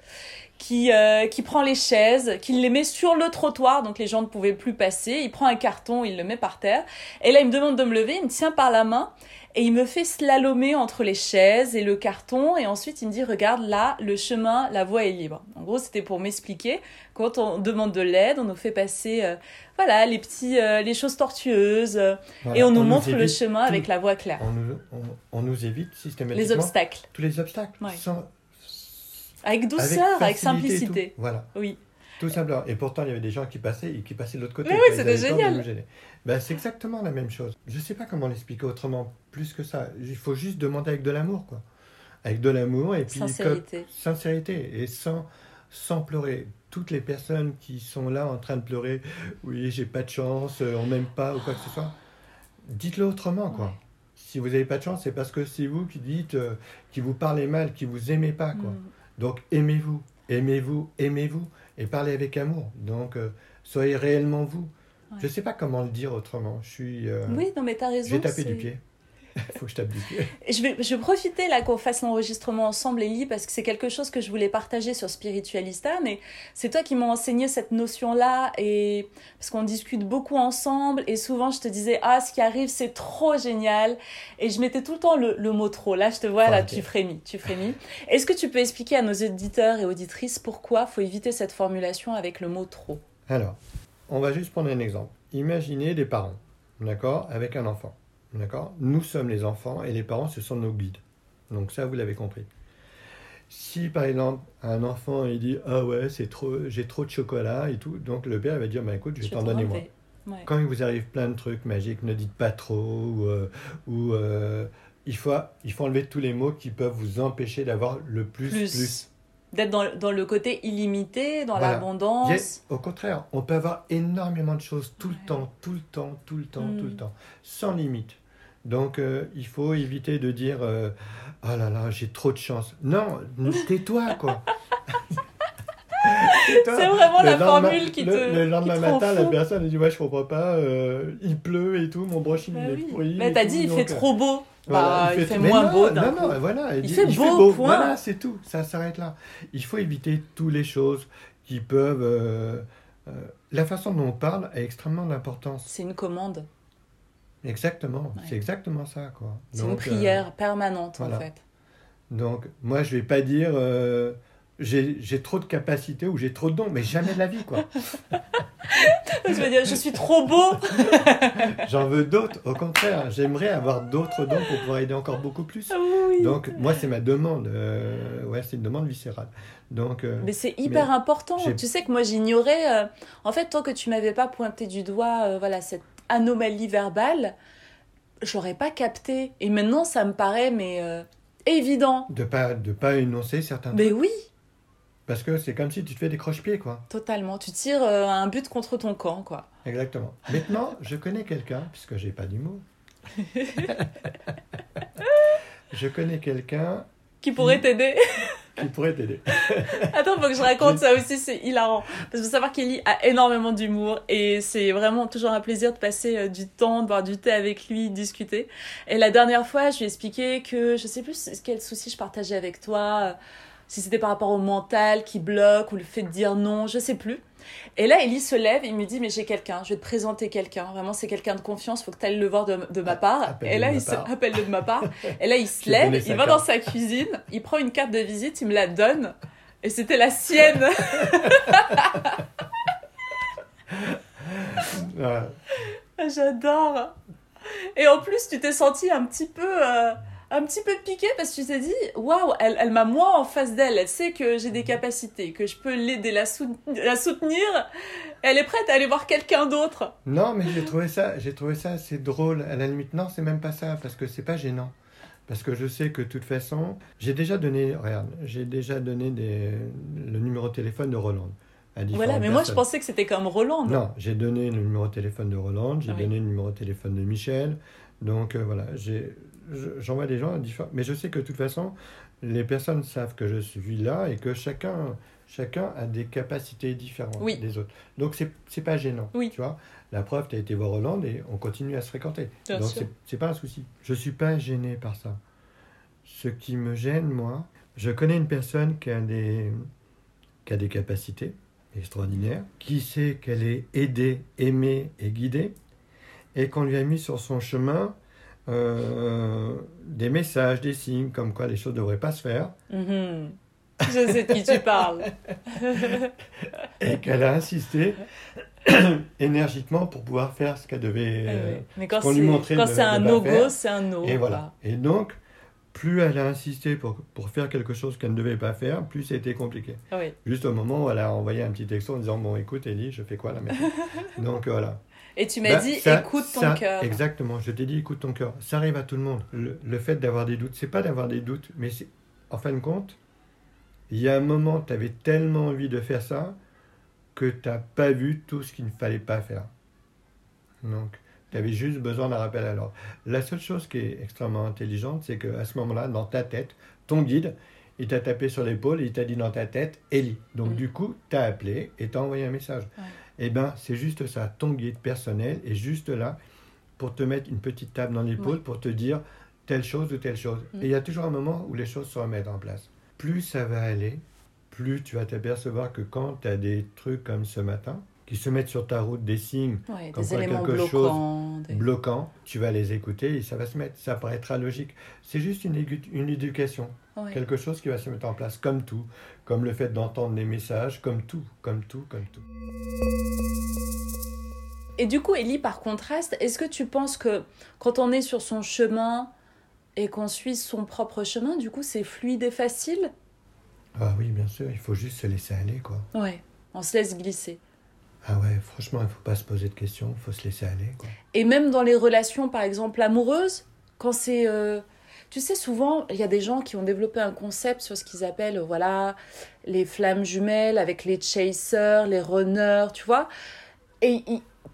qui, euh, qui prend les chaises, qui les met sur le trottoir, donc les gens ne pouvaient plus passer. Il prend un carton, il le met par terre. Et là, il me demande de me lever, il me tient par la main. Et il me fait slalomer entre les chaises et le carton. Et ensuite, il me dit, regarde, là, le chemin, la voie est libre. En gros, c'était pour m'expliquer. Quand on demande de l'aide, on nous fait passer, euh, voilà, les petits, euh, les choses tortueuses. euh, Voilà, et on nous montre le chemin tout- avec la voie claire. On nous, on, on nous évite systématiquement Les obstacles. tous les obstacles. Ouais. Sans, Avec douceur, avec, et simplicité. Voilà, Oui. Tout simplement. Et pourtant, il y avait des gens qui passaient et qui passaient de l'autre côté. Mais oui, c'était génial. Ben, c'est exactement la même chose. Je ne sais pas comment l'expliquer autrement, plus que ça. Il faut juste demander avec de l'amour, quoi. Avec de l'amour et puis Sincérité. comme- sincérité et sans, sans pleurer. Toutes les personnes qui sont là en train de pleurer, oui, j'ai pas de chance, euh, on m'aime pas ou quoi que ce soit, dites-le autrement, quoi. Ouais. Si vous n'avez pas de chance, c'est parce que c'est vous qui dites, euh, qui vous parlez mal, qui vous aimez pas, quoi. Mm. Donc aimez-vous, aimez-vous, aimez-vous et parlez avec amour. Donc euh, soyez réellement vous. Ouais. Je sais pas comment le dire autrement. Je suis. euh, Oui, non, mais t'as raison. taper c'est- du pied. Il faut que je pied. Je vais, je vais profiter là qu'on fasse l'enregistrement ensemble, Ellie, parce que c'est quelque chose que je voulais partager sur Spiritualista, mais c'est toi qui m'as enseigné cette notion-là, et parce qu'on discute beaucoup ensemble, et souvent je te disais, ah, ce qui arrive, c'est trop génial, et je mettais tout le temps le, le mot trop. Là, je te vois, là, tu frémis, tu frémis. Est-ce que tu peux expliquer à nos auditeurs et auditrices pourquoi faut éviter cette formulation avec le mot trop? Alors, on va juste prendre un exemple. Imaginez des parents, d'accord, avec un enfant, d'accord? Nous sommes les enfants et les parents, ce sont nos guides. Donc ça, vous l'avez compris. Si par exemple un enfant il dit ah ouais c'est trop j'ai trop de chocolat et tout donc le père va dire bah écoute je vais t'en te donner moi enlever. Ouais. quand il vous arrive plein de trucs magiques, ne dites pas trop, ou, euh, ou, euh, il, faut, il faut enlever tous les mots qui peuvent vous empêcher d'avoir le plus, Plus. plus. D'être dans, dans le côté illimité, dans Voilà. l'abondance. A- au contraire, on peut avoir énormément de choses tout le temps, tout le temps, tout le temps, Mm. tout le temps, sans limite. Donc, euh, il faut éviter de dire euh, Oh là là, j'ai trop de chance. Non, tais-toi, quoi. C'est vraiment Le la lendemain- formule qui le- te- Le lendemain qui te rend matin, la personne elle dit Ouais, je comprends pas, euh, il pleut et tout, mon brushing Bah il est oui. pourri. Mais t'as tout, dit il donc, fait euh, trop beau. Voilà, bah, il fait, moins non, beau d'un Non, coup. non, voilà. Il dit- fait beau, point. Voilà, c'est tout. Ça s'arrête là. Il faut éviter toutes les choses qui peuvent. euh, euh, la façon dont on parle a extrêmement d'importance. C'est une commande. Exactement. Ouais. C'est exactement ça, quoi. C'est une euh, prière permanente voilà. en fait. donc, moi, je vais pas dire. J'ai trop de capacités ou j'ai trop de dons, mais jamais de la vie, quoi. Je veux dire, je suis trop beau. J'en veux d'autres. Au contraire, j'aimerais avoir d'autres dons pour pouvoir aider encore beaucoup plus. Ah Oui. Donc, moi, c'est ma demande. euh, ouais, c'est une demande viscérale. Donc, euh, Mais c'est hyper Mais important. Tu sais que moi j'ignorais. euh, en fait, tant que tu m'avais pas pointé du doigt, voilà cette anomalie verbale, j'aurais pas capté. Et maintenant, ça me paraît mais évident. de pas de pas énoncer certains Mais trucs. oui, parce que c'est comme si tu te fais des croche-pieds quoi totalement. Tu tires euh, un but contre ton camp, quoi. exactement maintenant je connais quelqu'un puisque j'ai pas d'humour je connais quelqu'un Qui pourrait t'aider qui pourrait t'aider Attends, faut que je raconte ça aussi, c'est hilarant. Parce qu'il faut savoir qu'Eli a énormément d'humour et c'est vraiment toujours un plaisir de passer euh, du temps, de boire du thé avec lui, de discuter. Et la dernière fois, je lui ai expliqué que je sais plus quel souci je partageais avec toi, si c'était par rapport au mental qui bloque ou le fait de dire non, je sais plus. Et là, Ellie se lève et il me dit Mais j'ai quelqu'un, je vais te présenter quelqu'un. Vraiment, c'est quelqu'un de confiance, faut que tu ailles le voir de, de ma part. Et là, il se part. appelle-le de ma part. Et là, il se lève, il va dans sa cuisine, il prend une carte de visite, il me la donne. Et c'était la sienne. Ah, J'adore. Et en plus, tu t'es senti un petit peu, euh, un petit peu piqué parce que tu t'es dit, waouh, elle, elle m'a moi en face d'elle. Elle sait que j'ai des capacités, que je peux l'aider, la, sou- la soutenir. Elle est prête à aller voir quelqu'un d'autre. non mais j'ai trouvé ça j'ai trouvé ça assez drôle à la limite non c'est même pas ça parce que c'est pas gênant parce que je sais que de toute façon j'ai déjà donné regarde j'ai déjà donné des, le numéro de téléphone de Roland à Voilà, mais moi je pensais que c'était comme Roland. Non, j'ai donné le numéro de téléphone de Roland, j'ai Ah oui. donné le numéro de téléphone de Michel. Donc euh, voilà, j'ai- j'envoie des gens différents. Mais je sais que de toute façon, les personnes savent que je suis là et que chacun, chacun a des capacités différentes Oui. des autres. Donc c'est c'est pas gênant. Oui. Tu vois, la preuve, tu as été voir Roland et on continue à se fréquenter. Bien Donc c'est- c'est pas un souci. Je suis pas gêné par ça. Ce qui me gêne, moi, je connais une personne qui a des, qui a des capacités extraordinaires, qui sait qu'elle est aidée, aimée et guidée, et qu'on lui a mis sur son chemin euh, des messages, des signes, comme quoi les choses ne devraient pas se faire, Mhm. Je sais de qui tu parles. et qu'elle a insisté énergiquement pour pouvoir faire ce qu'elle devait. Eh euh, oui. Mais quand c'est un no-go, c'est un no. Et voilà. Et donc, plus elle a insisté pour, pour faire quelque chose qu'elle ne devait pas faire, plus c'était compliqué. Ah oui. Juste au moment où elle a envoyé un petit texto en disant Bon, écoute, Ellie, je fais quoi là maintenant? Donc voilà. Et tu m'as Bah, dit, ça- écoute ton cœur. Exactement, je t'ai dit écoute ton cœur. Ça arrive à tout le monde. Le, le fait d'avoir des doutes, c'est pas d'avoir des doutes, mais c'est en fin de compte, il y a un moment, tu avais tellement envie de faire ça que tu n'as pas vu tout ce qu'il ne fallait pas faire. Donc, tu avais juste besoin d'un rappel à l'ordre. La seule chose qui est extrêmement intelligente, c'est qu'à ce moment-là, dans ta tête, ton guide, il t'a tapé sur l'épaule et il t'a dit dans ta tête, Ellie. Donc, Mm. du coup, tu as appelé et tu as envoyé un message. Ouais. Eh bien, c'est juste ça. Ton guide personnel est juste là pour te mettre une petite table dans l'épaule, Ouais. pour te dire telle chose ou telle chose. Mm. Et il y a toujours un moment où les choses se remettent en place. Plus ça va aller, plus tu vas t'apercevoir que quand tu as des trucs comme ce matin, qui se mettent sur ta route, des signes Ouais, comme des quoi éléments quelque chose bloquants. des- bloquants, tu vas les écouter et ça va se mettre. Ça paraîtra logique. C'est juste une, une éducation, Ouais. quelque chose qui va se mettre en place, comme tout, comme le fait d'entendre les messages, comme tout, comme tout, comme tout. Et du coup, Ellie, par contraste, est-ce que tu penses que quand on est sur son chemin et qu'on suit son propre chemin, du coup, c'est fluide et facile? Ah oui, bien sûr, il faut juste se laisser aller, quoi. Ouais, on se laisse glisser. Ah ouais, franchement, il faut pas se poser de questions, il faut se laisser aller, quoi. Et même dans les relations, par exemple, amoureuses, quand c'est... euh, Tu sais, souvent, il y a des gens qui ont développé un concept sur ce qu'ils appellent, euh, voilà, les flammes jumelles avec les chasers, les runners, tu vois. Et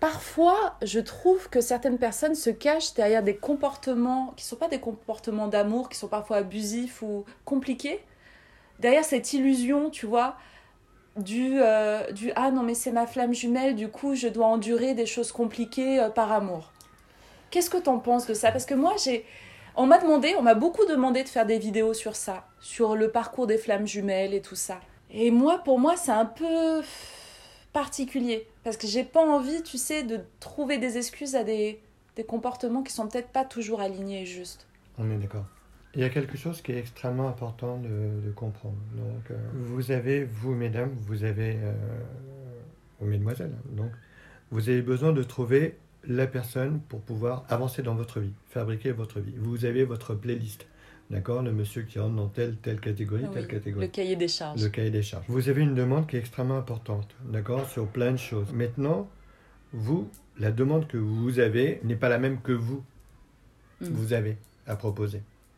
parfois, je trouve que certaines personnes se cachent derrière des comportements qui sont pas des comportements d'amour, qui sont parfois abusifs ou compliqués. Derrière cette illusion, tu vois, du, euh, du ah non mais c'est ma flamme jumelle, du coup je dois endurer des choses compliquées euh, par amour. Qu'est-ce que t'en penses de ça? Parce que moi j'ai, on m'a demandé, on m'a beaucoup demandé de faire des vidéos sur ça, sur le parcours des flammes jumelles et tout ça. Et moi, pour moi, c'est un peu particulier parce que j'ai pas envie, tu sais, de trouver des excuses à des, des comportements qui sont peut-être pas toujours alignés et justes. On est d'accord. Il y a quelque chose qui est extrêmement important de, de comprendre. Donc, euh, vous avez, vous, mesdames, vous avez, euh, ou mesdemoiselles, hein, donc, vous avez besoin de trouver la personne pour pouvoir avancer dans votre vie, fabriquer votre vie. Vous avez votre playlist, d'accord Le monsieur qui rentre dans telle, telle catégorie, Oui, telle catégorie. le cahier des charges. Le cahier des charges. Vous avez une demande qui est extrêmement importante, d'accord, sur plein de choses. Maintenant, vous, la demande que vous avez n'est pas la même que vous, Mm. vous avez à proposer,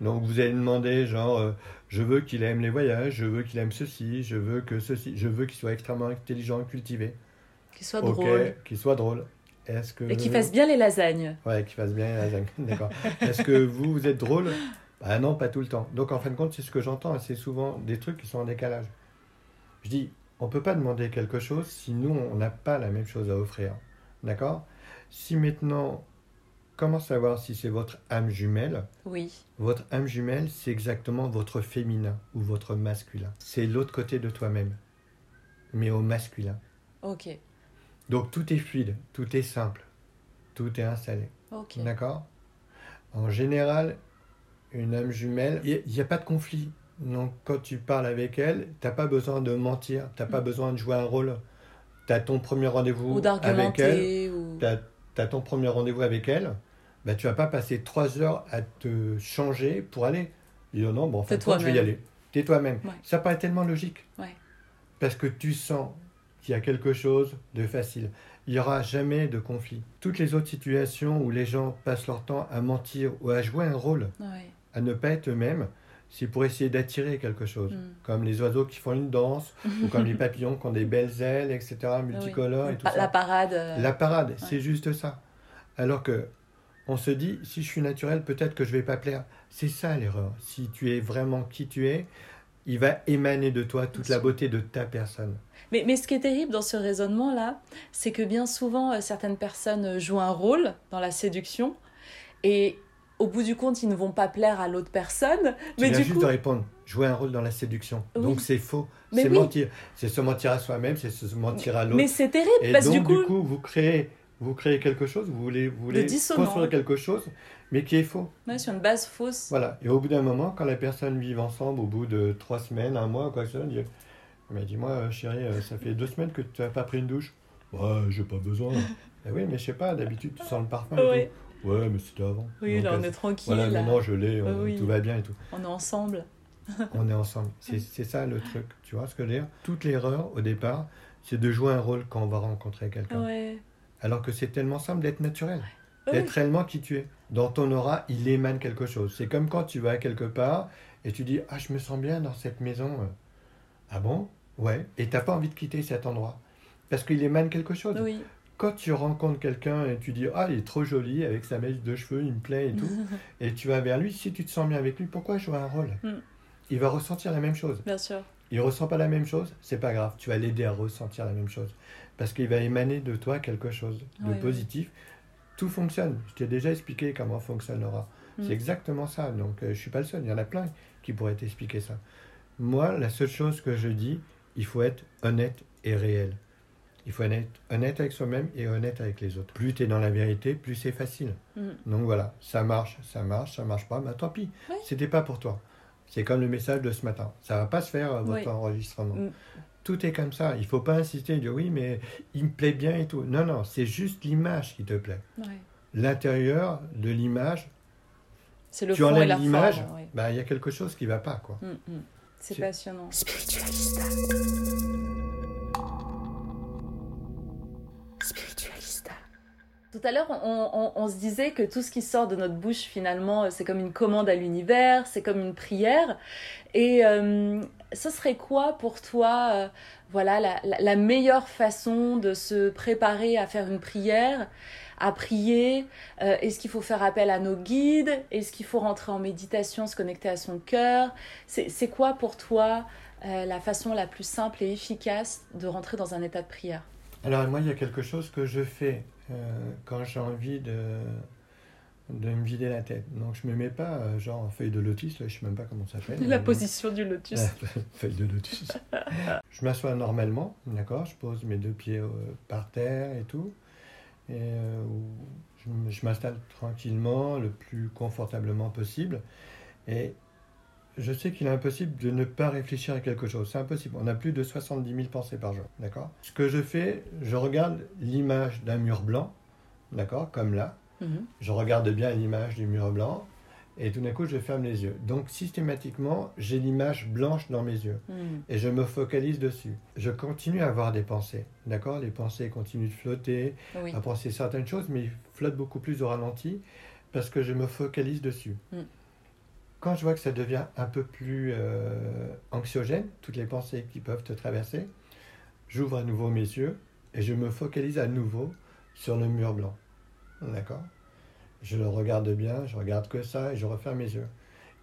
Donc vous allez demander genre euh, je veux qu'il aime les voyages, je veux qu'il aime ceci, je veux que ceci, je veux qu'il soit extrêmement intelligent, cultivé. Qu'il soit drôle. qu'il soit drôle. Est-ce que Et qu'il fasse bien les lasagnes. Ouais, qu'il fasse bien la lasagne. D'accord. Est-ce que vous vous êtes drôle? Bah non, pas tout le temps. Donc en fin de compte, c'est ce que j'entends, c'est souvent des trucs qui sont en décalage. Je dis, on peut pas demander quelque chose si nous on n'a pas la même chose à offrir. D'accord? Si maintenant comment savoir si c'est votre âme jumelle Oui. Votre âme jumelle, c'est exactement votre féminin ou votre masculin. C'est l'autre côté de toi-même, mais au masculin. Ok. Donc tout est fluide, tout est simple, tout est installé. Ok. D'accord? En général, une âme jumelle, il n'y a, pas de conflit. Donc quand tu parles avec elle, tu n'as pas besoin de mentir, tu n'as pas besoin de jouer un rôle. Tu as ton premier rendez-vous Ou avec elle, d'argumenter. Ou... tu as, ton premier rendez-vous avec elle, bah, tu vas pas passer trois heures à te changer pour aller. Dire non, bon, en fait, T'es je vais y aller. T'es toi-même. Ouais. Ça paraît tellement logique. Ouais. Parce que tu sens qu'il y a quelque chose de facile. Il n'y aura jamais de conflit. Toutes les autres situations où les gens passent leur temps à mentir ou à jouer un rôle, Ouais. à ne pas être eux-mêmes, c'est pour essayer d'attirer quelque chose. Mm. Comme les oiseaux qui font une danse, ou comme les papillons qui ont des belles ailes, etc., multicolores Oui. et tout Pa- ça. La parade. euh, La parade, c'est juste ça. Alors que on se dit, si je suis naturel, peut-être que je vais pas plaire. C'est ça l'erreur. Si tu es vraiment qui tu es, il va émaner de toi toute la beauté de ta personne. Mais, mais ce qui est terrible dans ce raisonnement-là, c'est que bien souvent, euh, certaines personnes euh, jouent un rôle dans la séduction et au bout du compte, ils ne vont pas plaire à l'autre personne. Tu Mais viens du juste coup, de répondre, jouer un rôle dans la séduction. Oui. Donc c'est faux. C'est oui. mentir. C'est se mentir à soi-même, c'est se mentir à l'autre. mais c'est terrible Et parce donc que du coup, vous créez, vous créez quelque chose, vous voulez, vous voulez construire quelque chose, mais qui est faux. ouais, sur une base fausse. Voilà. Et au bout d'un moment, quand la personne vit ensemble, au bout de trois semaines, un mois, quoi que ce soit, dit Mais dis-moi, euh, chérie, euh, ça fait deux semaines que tu n'as pas pris une douche. Ouais, j'ai pas besoin. Eh oui, mais je sais pas, d'habitude tu sens le parfum. et Ouais. tout. Ouais, mais c'était avant. Oui, Donc, là on euh, est tranquille. Voilà, là. maintenant je l'ai, Oui. tout va bien et tout. On est ensemble. on est ensemble. C'est c'est ça le truc, tu vois ce que je veux dire? Toute l'erreur au départ, c'est de jouer un rôle quand on va rencontrer quelqu'un. Ouais. Alors que c'est tellement simple d'être naturel, Ouais, d'être oui. réellement qui tu es. Dans ton aura, il émane quelque chose. C'est comme quand tu vas quelque part et tu dis Ah, je me sens bien dans cette maison. Ah bon? Ouais. Et t'as pas envie de quitter cet endroit. Parce qu'il émane quelque chose. Oui. Quand tu rencontres quelqu'un et tu dis Ah, il est trop joli avec sa mèche de cheveux, il me plaît et tout, et tu vas vers lui, si tu te sens bien avec lui, pourquoi jouer un rôle? Mm. Il va ressentir la même chose. Bien sûr. Il ressent pas la même chose, c'est pas grave, tu vas l'aider à ressentir la même chose. Parce qu'il va émaner de toi quelque chose de Ouais, ouais. positif. Tout fonctionne. Je t'ai déjà expliqué comment fonctionnera. Mm. C'est exactement ça. Donc euh, je suis pas le seul, il y en a plein qui pourraient t'expliquer ça. Moi, la seule chose que je dis, il faut être honnête et réel. Il faut être honnête avec soi-même et honnête avec les autres. Plus tu es dans la vérité, plus c'est facile. Mm. Donc voilà, ça marche, ça marche, ça marche pas, bah tant pis. Ouais. C'était pas pour toi. C'est comme le message de ce matin. Ça va pas se faire euh, votre Oui. enregistrement. Mm. Tout est comme ça. Il faut pas insister et dire oui, mais il me plaît bien et tout. Non, non, c'est juste l'image qui te plaît. Ouais. L'intérieur de l'image, C'est le tu fond et la enlèves l'image, forme. ouais. bah il y a quelque chose qui va pas quoi. Mm, mm. C'est passionnant. Tout à l'heure, on, on- on se disait que tout ce qui sort de notre bouche, finalement, c'est comme une commande à l'univers, c'est comme une prière. Et euh, ce serait quoi pour toi, euh, voilà, la, meilleure façon de se préparer à faire une prière, à prier Euh, Est-ce qu'il faut faire appel à nos guides Est-ce qu'il faut rentrer en méditation, se connecter à son cœur? C'est quoi pour toi euh, la façon la plus simple et efficace de rentrer dans un état de prière? Alors moi, il y a quelque chose que je fais quand j'ai envie de, de me vider la tête. Donc je me mets pas euh, genre en feuille de lotus, là, je sais même pas comment ça s'appelle. La position du lotus. Feuille de lotus. je m'assois normalement, d'accord Je pose mes deux pieds euh, par terre et tout. Et euh, je, je m'installe tranquillement, le plus confortablement possible. Et je sais qu'il est impossible de ne pas réfléchir à quelque chose. C'est impossible. On a plus de 70 000 pensées par jour, d'accord? Ce que je fais, je regarde l'image d'un mur blanc, d'accord Comme là. Mhm. Je regarde bien l'image du mur blanc. Et tout d'un coup, je ferme les yeux. Donc, systématiquement, j'ai l'image blanche dans mes yeux Mhm. et je me focalise dessus. Je continue à avoir des pensées, d'accord? Les pensées continuent de flotter, Oui. à penser certaines choses, mais ils flottent beaucoup plus au ralenti parce que je me focalise dessus. Mm. Quand je vois que ça devient un peu plus euh, anxiogène, toutes les pensées qui peuvent te traverser, j'ouvre à nouveau mes yeux et je me focalise à nouveau sur le mur blanc, d'accord Je le regarde bien, je regarde que ça et je referme mes yeux.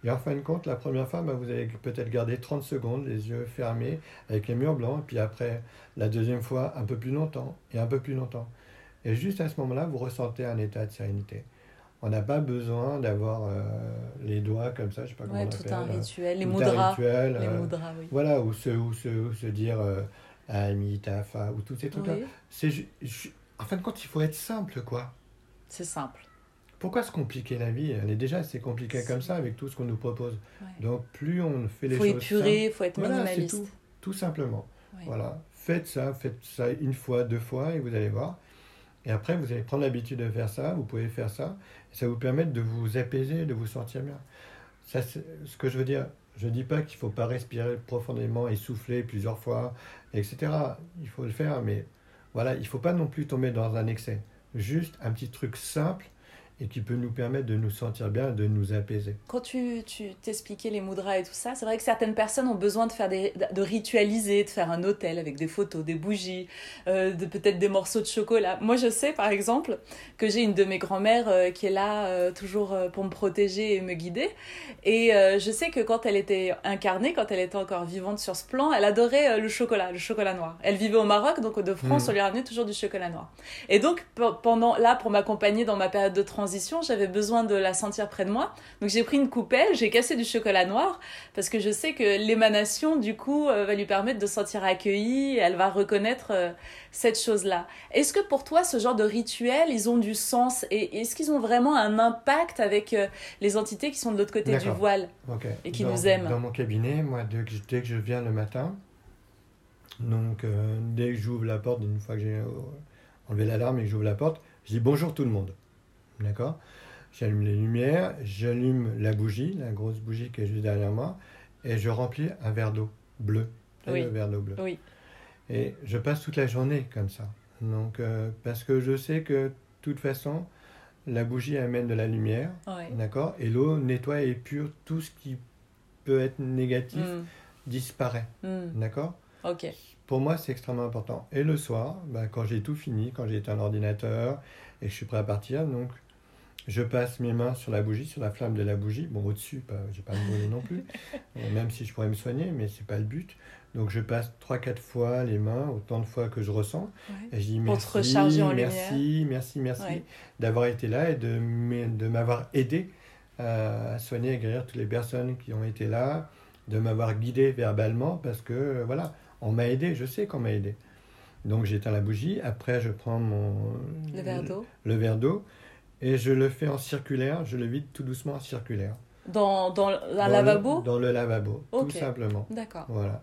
Et en fin de compte, la première fois, bah, vous allez peut-être garder 30 secondes, les yeux fermés, avec les murs blancs, et puis après, la deuxième fois, un peu plus longtemps, et un peu plus longtemps. Et juste à ce moment-là, vous ressentez un état de sérénité. On n'a pas besoin d'avoir euh, les doigts comme ça, je sais pas comment Ouais, on tout appelle. un euh, rituel, les mudras. rituel, Les euh, mudras, oui. Voilà, ou se, ou se, ou se dire euh, Ami, Tafa, ou tous ces trucs-là. Oui, En fin de compte, il faut être simple, quoi. C'est simple. Pourquoi se compliquer la vie? Elle est déjà assez compliquée comme ça avec tout ce qu'on nous propose. Ouais. Donc plus on fait les faut choses épurer, simples- faut être Voilà, minimaliste. tout, tout simplement. Voilà, faites ça, faites ça une fois, deux fois et vous allez voir. Et après, vous allez prendre l'habitude de faire ça, vous pouvez faire ça, et ça vous permet de vous apaiser, de vous sentir bien. Ça, ce que je veux dire. Je ne dis pas qu'il ne faut pas respirer profondément et souffler plusieurs fois, etc. Il faut le faire, mais voilà, il ne faut pas non plus tomber dans un excès. Juste un petit truc simple et qui peut nous permettre de nous sentir bien, de nous apaiser. Quand tu tu t'expliquais les mudras et tout ça, c'est vrai que certaines personnes ont besoin de faire des, de ritualiser, de faire un hôtel avec des photos, des bougies, euh, de peut-être des morceaux de chocolat. Moi, je sais par exemple que j'ai une de mes grand-mères euh, qui est là euh, toujours pour me protéger et me guider. Et je sais que quand elle était incarnée, quand elle était encore vivante sur ce plan, elle adorait le chocolat, le chocolat noir. Elle vivait au Maroc, donc de France, Mhm. on lui ramenait toujours du chocolat noir. Et donc, pe- pendant là, pour m'accompagner dans ma période de transition, j'avais besoin de la sentir près de moi. Donc, j'ai pris une coupelle, j'ai cassé du chocolat noir parce que je sais que l'émanation, du coup, euh, va lui permettre de se sentir accueillie et elle va reconnaître euh, cette chose-là. Est-ce que pour toi, ce genre de rituels, ils ont du sens et est-ce qu'ils ont vraiment un impact avec euh, les entités qui sont de l'autre côté du voile. Et qui Dans- nous aiment? Dans mon cabinet, moi, dès que, je, dès que je viin le matin, donc euh, dès que j'ouvre la porte, une fois que j'ai enlevé l'alarme et que j'ouvre la porte, je dis bonjour tout le monde. D'accord? J'allume les lumières, j'allume la bougie, la grosse bougie qui est juste derrière moi, et je remplis un verre d'eau bleu. Oui. Le verre d'eau bleu? Oui. Et je passe toute la journée comme ça. Donc, euh, parce que je sais que, de toute façon, la bougie amène de la lumière, Ouais. d'accord? Et l'eau nettoie et épure tout ce qui peut être négatif, Mm, disparaît, mm. d'accord? Ok. Pour moi, c'est extrêmement important. Et le soir, bah, quand j'ai tout fini, quand j'ai éteint l'ordinateur et que je suis prêt à partir, donc je passe mes mains sur la bougie, sur la flamme de la bougie. Bon, au-dessus, je vais pas me brûler non plus, euh, même si je pourrais me soigner, mais c'est pas le but. Donc je passe 3-4 fois les mains, autant de fois que je ressens. Ouais. Et je dis Pour te merci, recharger en merci, merci, merci Ouais. d'avoir été là et de m'avoir aidé euh, à soigner et guérir toutes les personnes qui ont été là, de m'avoir guidé verbalement parce que euh, voilà, on m'a aidé, je sais qu'on m'a aidé. Donc j'éteins la bougie, après je prends mon Le verre d'eau. le verre d'eau et je le fais en circulaire, je le vide tout doucement en circulaire. Dans, dans un Dans le- lavabo? Dans le lavabo, tout simplement. D'accord. Voilà.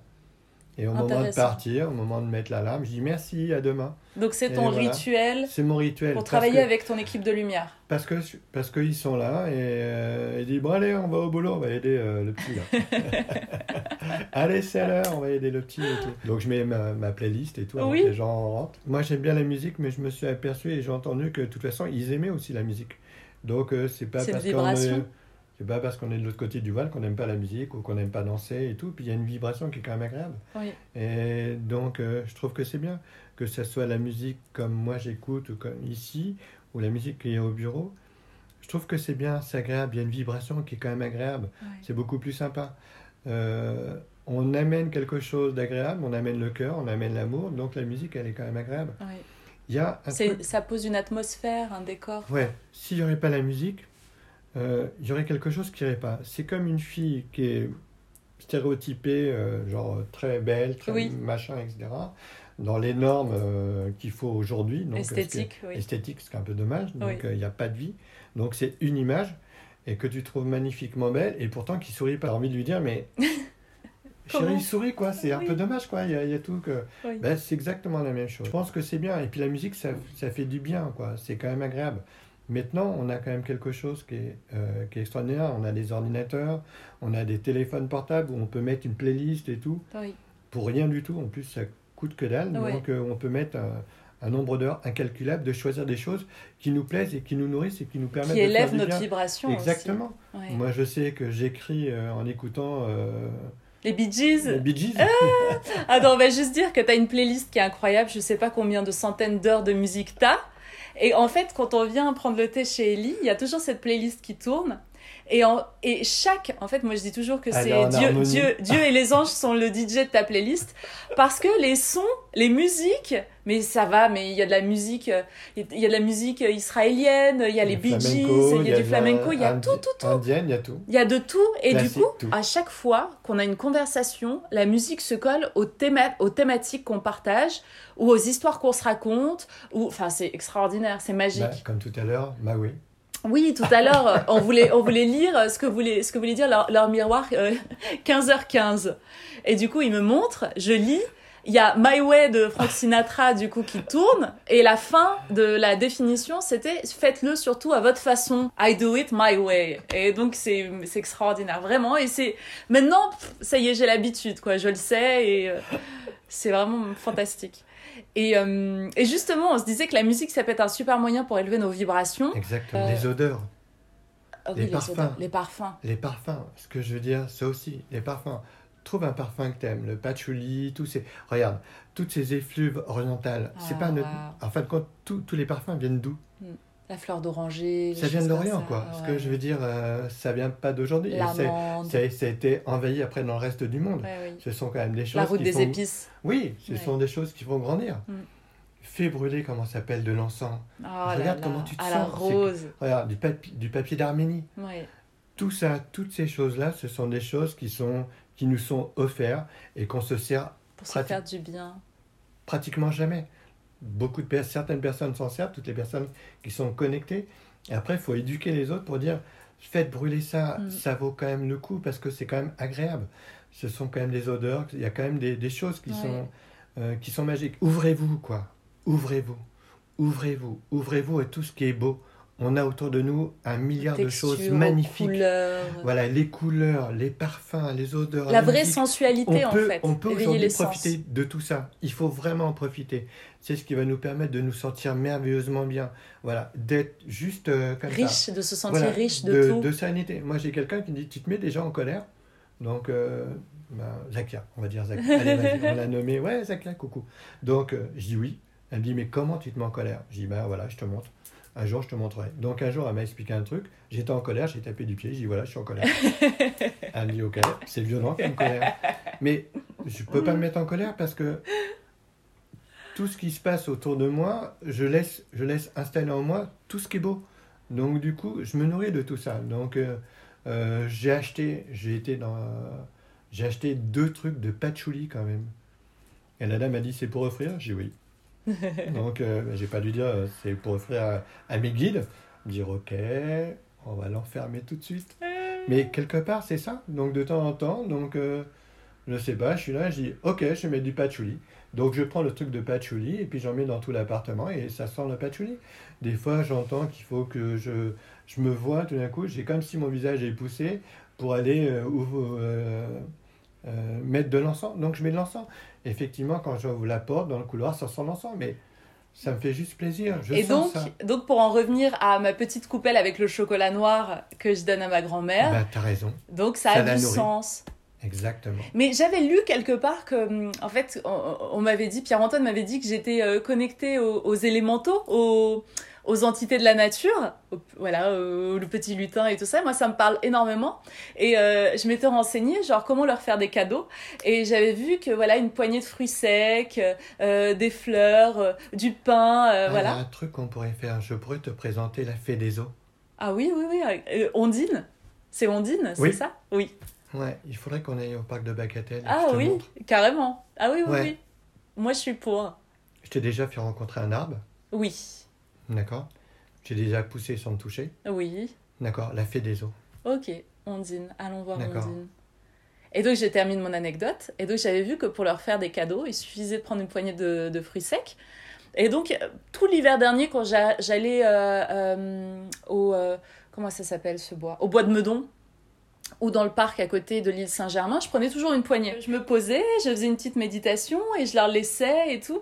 Et au moment de partir, au moment de mettre l'alarme, je dis merci, à demain. Donc c'est ton voilà. rituel C'est mon rituel. pour travailler que- avec ton équipe de lumière. Parce que parce qu'ils sont là et euh, ils disent bon allez on va au boulot on va aider euh, le petit là. allez c'est l'heure on va aider le petit et tout. Donc je mets ma, ma playlist et tout Oui. les gens rentrent. Moi j'aime bien la musique mais je me suis aperçu et j'ai entendu que de toute façon ils aimaient aussi la musique. Donc euh, c'est pas parce qu'on c'est pas parce qu'on est de l'autre côté du voile qu'on n'aime pas la musique ou qu'on n'aime pas danser et tout. Puis il y a une vibration qui est quand même agréable. Oui. Et donc, euh, je trouve que c'est bien que ce soit la musique comme moi j'écoute, ou comme ici, ou la musique qui est au bureau. Je trouve que c'est bien, c'est agréable. Il y a une vibration qui est quand même agréable. C'est beaucoup plus sympa. Euh, on amène quelque chose d'agréable, on amène le cœur, on amène l'amour. Donc, la musique, elle est quand même agréable. Il y a un Ça pose une atmosphère, un décor. Ouais, s'il n'y aurait pas la musique, euh, il y aurait quelque chose qui irait pas. C'est comme une fille qui est stéréotypée, euh, genre très belle, très Oui. machin, etc., dans les normes euh, qu'il faut aujourd'hui. donc, Esthétique, ce qui est- oui. Esthétique, ce qui est un peu dommage. Donc, Oui. il n'y a pas de vie. Donc, c'est une image et que tu trouves magnifiquement belle et pourtant qui sourit pas. T'as envie de lui dire, mais. Chérie, souris quoi, c'est un peu dommage quoi, il y, a- il y a tout que. Ben, c'est exactement la même chose. Je pense que c'est bien. Et puis la musique, ça, ça fait du bien, quoi. C'est quand même agréable. Maintenant, on a quand même quelque chose qui est, euh, qui est extraordinaire. On a des ordinateurs, on a des téléphones portables où on peut mettre une playlist et tout, Oui. pour rien du tout. En plus, ça coûte que dalle. Donc, euh, on peut mettre un, un nombre d'heures incalculable de choisir des choses qui nous plaisent et qui nous nourrissent et qui nous permettent Qui de faire élève du notre bien. vibration Exactement. aussi. Ouais. Moi, je sais que j'écris euh, en écoutant Les Bee Gees. les Bee Gees. Ah non, on va juste dire que tu as une playlist qui est incroyable. Je sais pas combien de centaines d'heures de musique t'as. Et en fait, quand on vient prendre le thé chez Ellie, il y a toujours cette playlist qui tourne. Et, en, et chaque, en fait, moi je dis toujours que Elle c'est Dieu. Dieu, Dieu et les anges sont le DJ de ta playlist parce que les sons, les musiques, mais ça va, mais il y a de la musique, il y a de la musique israélienne, il y a les Bee Gees, il y a du flamenco, il y a tout, tout, tout. Indienne, il y a tout. Il y a de tout et du coup, tout. à chaque fois qu'on a une conversation, la musique se colle aux, théma- aux thématiques qu'on partage ou aux histoires qu'on se raconte. Ou, enfin, c'est extraordinaire, c'est magique. Bah, comme tout à l'heure, bah oui. Oui, tout à l'heure, euh, on voulait, on voulait lire ce que voulait, ce que voulait dire leur, leur miroir euh, 15h15. Et du coup, il me montre, je lis. Il y a My Way de Frank Sinatra, du coup, qui tourne. Et la fin de la définition, c'était faites-le surtout à votre façon. I do it my way. Et donc, c'est extraordinaire, vraiment. Et c'est maintenant, ça y est, j'ai l'habitude, quoi. Je le sais et euh, c'est vraiment fantastique. Et, euh, et justement, on se disait que la musique, ça peut être un super moyen pour élever nos vibrations. Exactement. Euh, Les odeurs, Ah Les oui, parfums. odeurs, les parfums. les parfums. Ce que je veux dire, ça aussi, les parfums. Trouve un parfum que t'aimes, le patchouli, tous ces... Regarde, toutes ces effluves orientales. c'est Ah, pas notre... En fin de compte, tous- tous les parfums viennent d'où? La fleur d'oranger. Ça vient de l'Orient, quoi. Ce que je veux dire, euh, ça vient pas d'aujourd'hui. Ça, a- été envahi après dans le reste du monde. Ouais, oui. Ce sont quand même des choses La route qui des font... épices. Oui, ce Ouais. sont des choses qui font grandir. Mm. Fais brûler, comment ça s'appelle, de l'encens. Oh là Regarde là, comment tu te à la sens, c'est- rose. Regarde, du, papi- du papier d'Arménie. Tout ça, toutes ces choses-là, ce sont des choses qui, sont, qui nous sont offertes et qu'on se sert Pour se faire du bien. pratiquement jamais. Beaucoup de per- certaines personnes s'en servent, toutes les personnes qui sont connectées. Et après, il faut éduquer les autres pour dire faites brûler ça, Mm. ça vaut quand même le coup parce que c'est quand même agréable. Ce sont quand même des odeurs, il y a quand même des, des choses qui, Ouais. sont, euh, qui sont magiques. Ouvrez-vous, quoi. Ouvrez-vous. Ouvrez-vous. Ouvrez-vous à tout ce qui est beau on a autour de nous un milliard de choses magnifiques. couleurs. Voilà, les couleurs, les parfums, les odeurs. La vraie sensualité, on en peut, fait. On peut aujourd'hui sens. profiter de tout ça. Il faut vraiment en profiter. C'est ce qui va nous permettre de nous sentir merveilleusement bien. Voilà, d'être juste euh, comme ça. Riche, de se sentir Voilà, riche de, tout. de sérénité. Moi, j'ai quelqu'un qui me dit Tu te mets déjà en colère? Donc, euh, ben, Zakia, on va dire Zakia. Allez, on l'a nommé. Ouais, Zakia, coucou. Donc, euh, je dis oui. Elle me dit Mais comment tu te mets en colère? Je dis Ben voilà, je te montre. Un jour, je te montrerai. Donc, un jour, elle m'a expliqué un truc. J'étais en colère, j'ai tapé du pied. J'ai dit Voilà, je suis en colère. elle me dit Ok, c'est violent comme colère. Mais je peux pas me mettre en colère parce que tout ce qui se passe autour de moi, je laisse, je laisse installer en moi tout ce qui est beau. Donc du coup, je me nourris de tout ça. Donc euh, euh, j'ai acheté, j'ai été dans, j'ai acheté deux trucs de patchouli quand même. Et la dame m'a dit c'est pour offrir, j'ai dit oui. Donc euh, j'ai pas dû dire euh, c'est pour offrir à, à mes guides. Dire ok, on va l'enfermer tout de suite. Mais quelque part c'est ça. Donc de temps en temps, donc euh, je sais pas, je suis là, je dis ok, je mets du patchouli. Donc je prends le truc de patchouli et puis j'en mets dans tout l'appartement et ça sent le patchouli. Des fois j'entends qu'il faut que je, je me vois tout d'un coup, j'ai comme si mon visage est poussé pour aller euh, ouvre- euh, mettre de l'encens. Donc je mets de l'encens. Effectivement, quand j'ouvre la porte dans le couloir, ça sent l'encens, mais ça me fait juste plaisir. Je Et sens donc, ça. donc, pour en revenir à ma petite coupelle avec le chocolat noir que je donne à ma grand-mère, Bah, t'as raison, donc ça, ça a du nourrit. sens. Exactement. Mais j'avais lu quelque part que, hum, en fait, on, on m'avait dit, Pierre-Antoine m'avait dit que j'étais euh, connectée aux, aux élémentaux, aux, aux entités de la nature, voilà, au- le petit lutin et tout ça. Moi, ça me parle énormément. Et euh, je m'étais renseignée, genre, comment leur faire des cadeaux. Et j'avais vu que, voilà, une poignée de fruits secs, euh, des fleurs, euh, du pain, euh, Ah, Il y a voilà. un truc qu'on pourrait faire. Je pourrais te présenter la fée des eaux. Ah oui, oui, oui. euh, Ondine C'est Ondine, Oui. c'est ça? Oui. Ouais, il faudrait qu'on aille au parc de Bacatel. et Ah oui, montre. carrément. Ah oui, oui, Ouais. oui. Moi, je suis pour. Je t'ai déjà fait rencontrer un arbre, Oui, d'accord J'ai déjà poussé sans me toucher, oui. d'accord La fée des eaux. Ok, Ondine, allons voir. Ondine. Et donc j'ai terminé mon anecdote. Et donc j'avais vu que pour leur faire des cadeaux, il suffisait de prendre une poignée de, de fruits secs. Et donc tout l'hiver dernier, quand j'a- j'allais euh, euh, au euh, comment ça s'appelle ce bois, au bois de Meudon ou dans le parc à côté de l'île Saint-Germain, je prenais toujours une poignée. Je me posais, je faisais une petite méditation et je leur laissais et tout.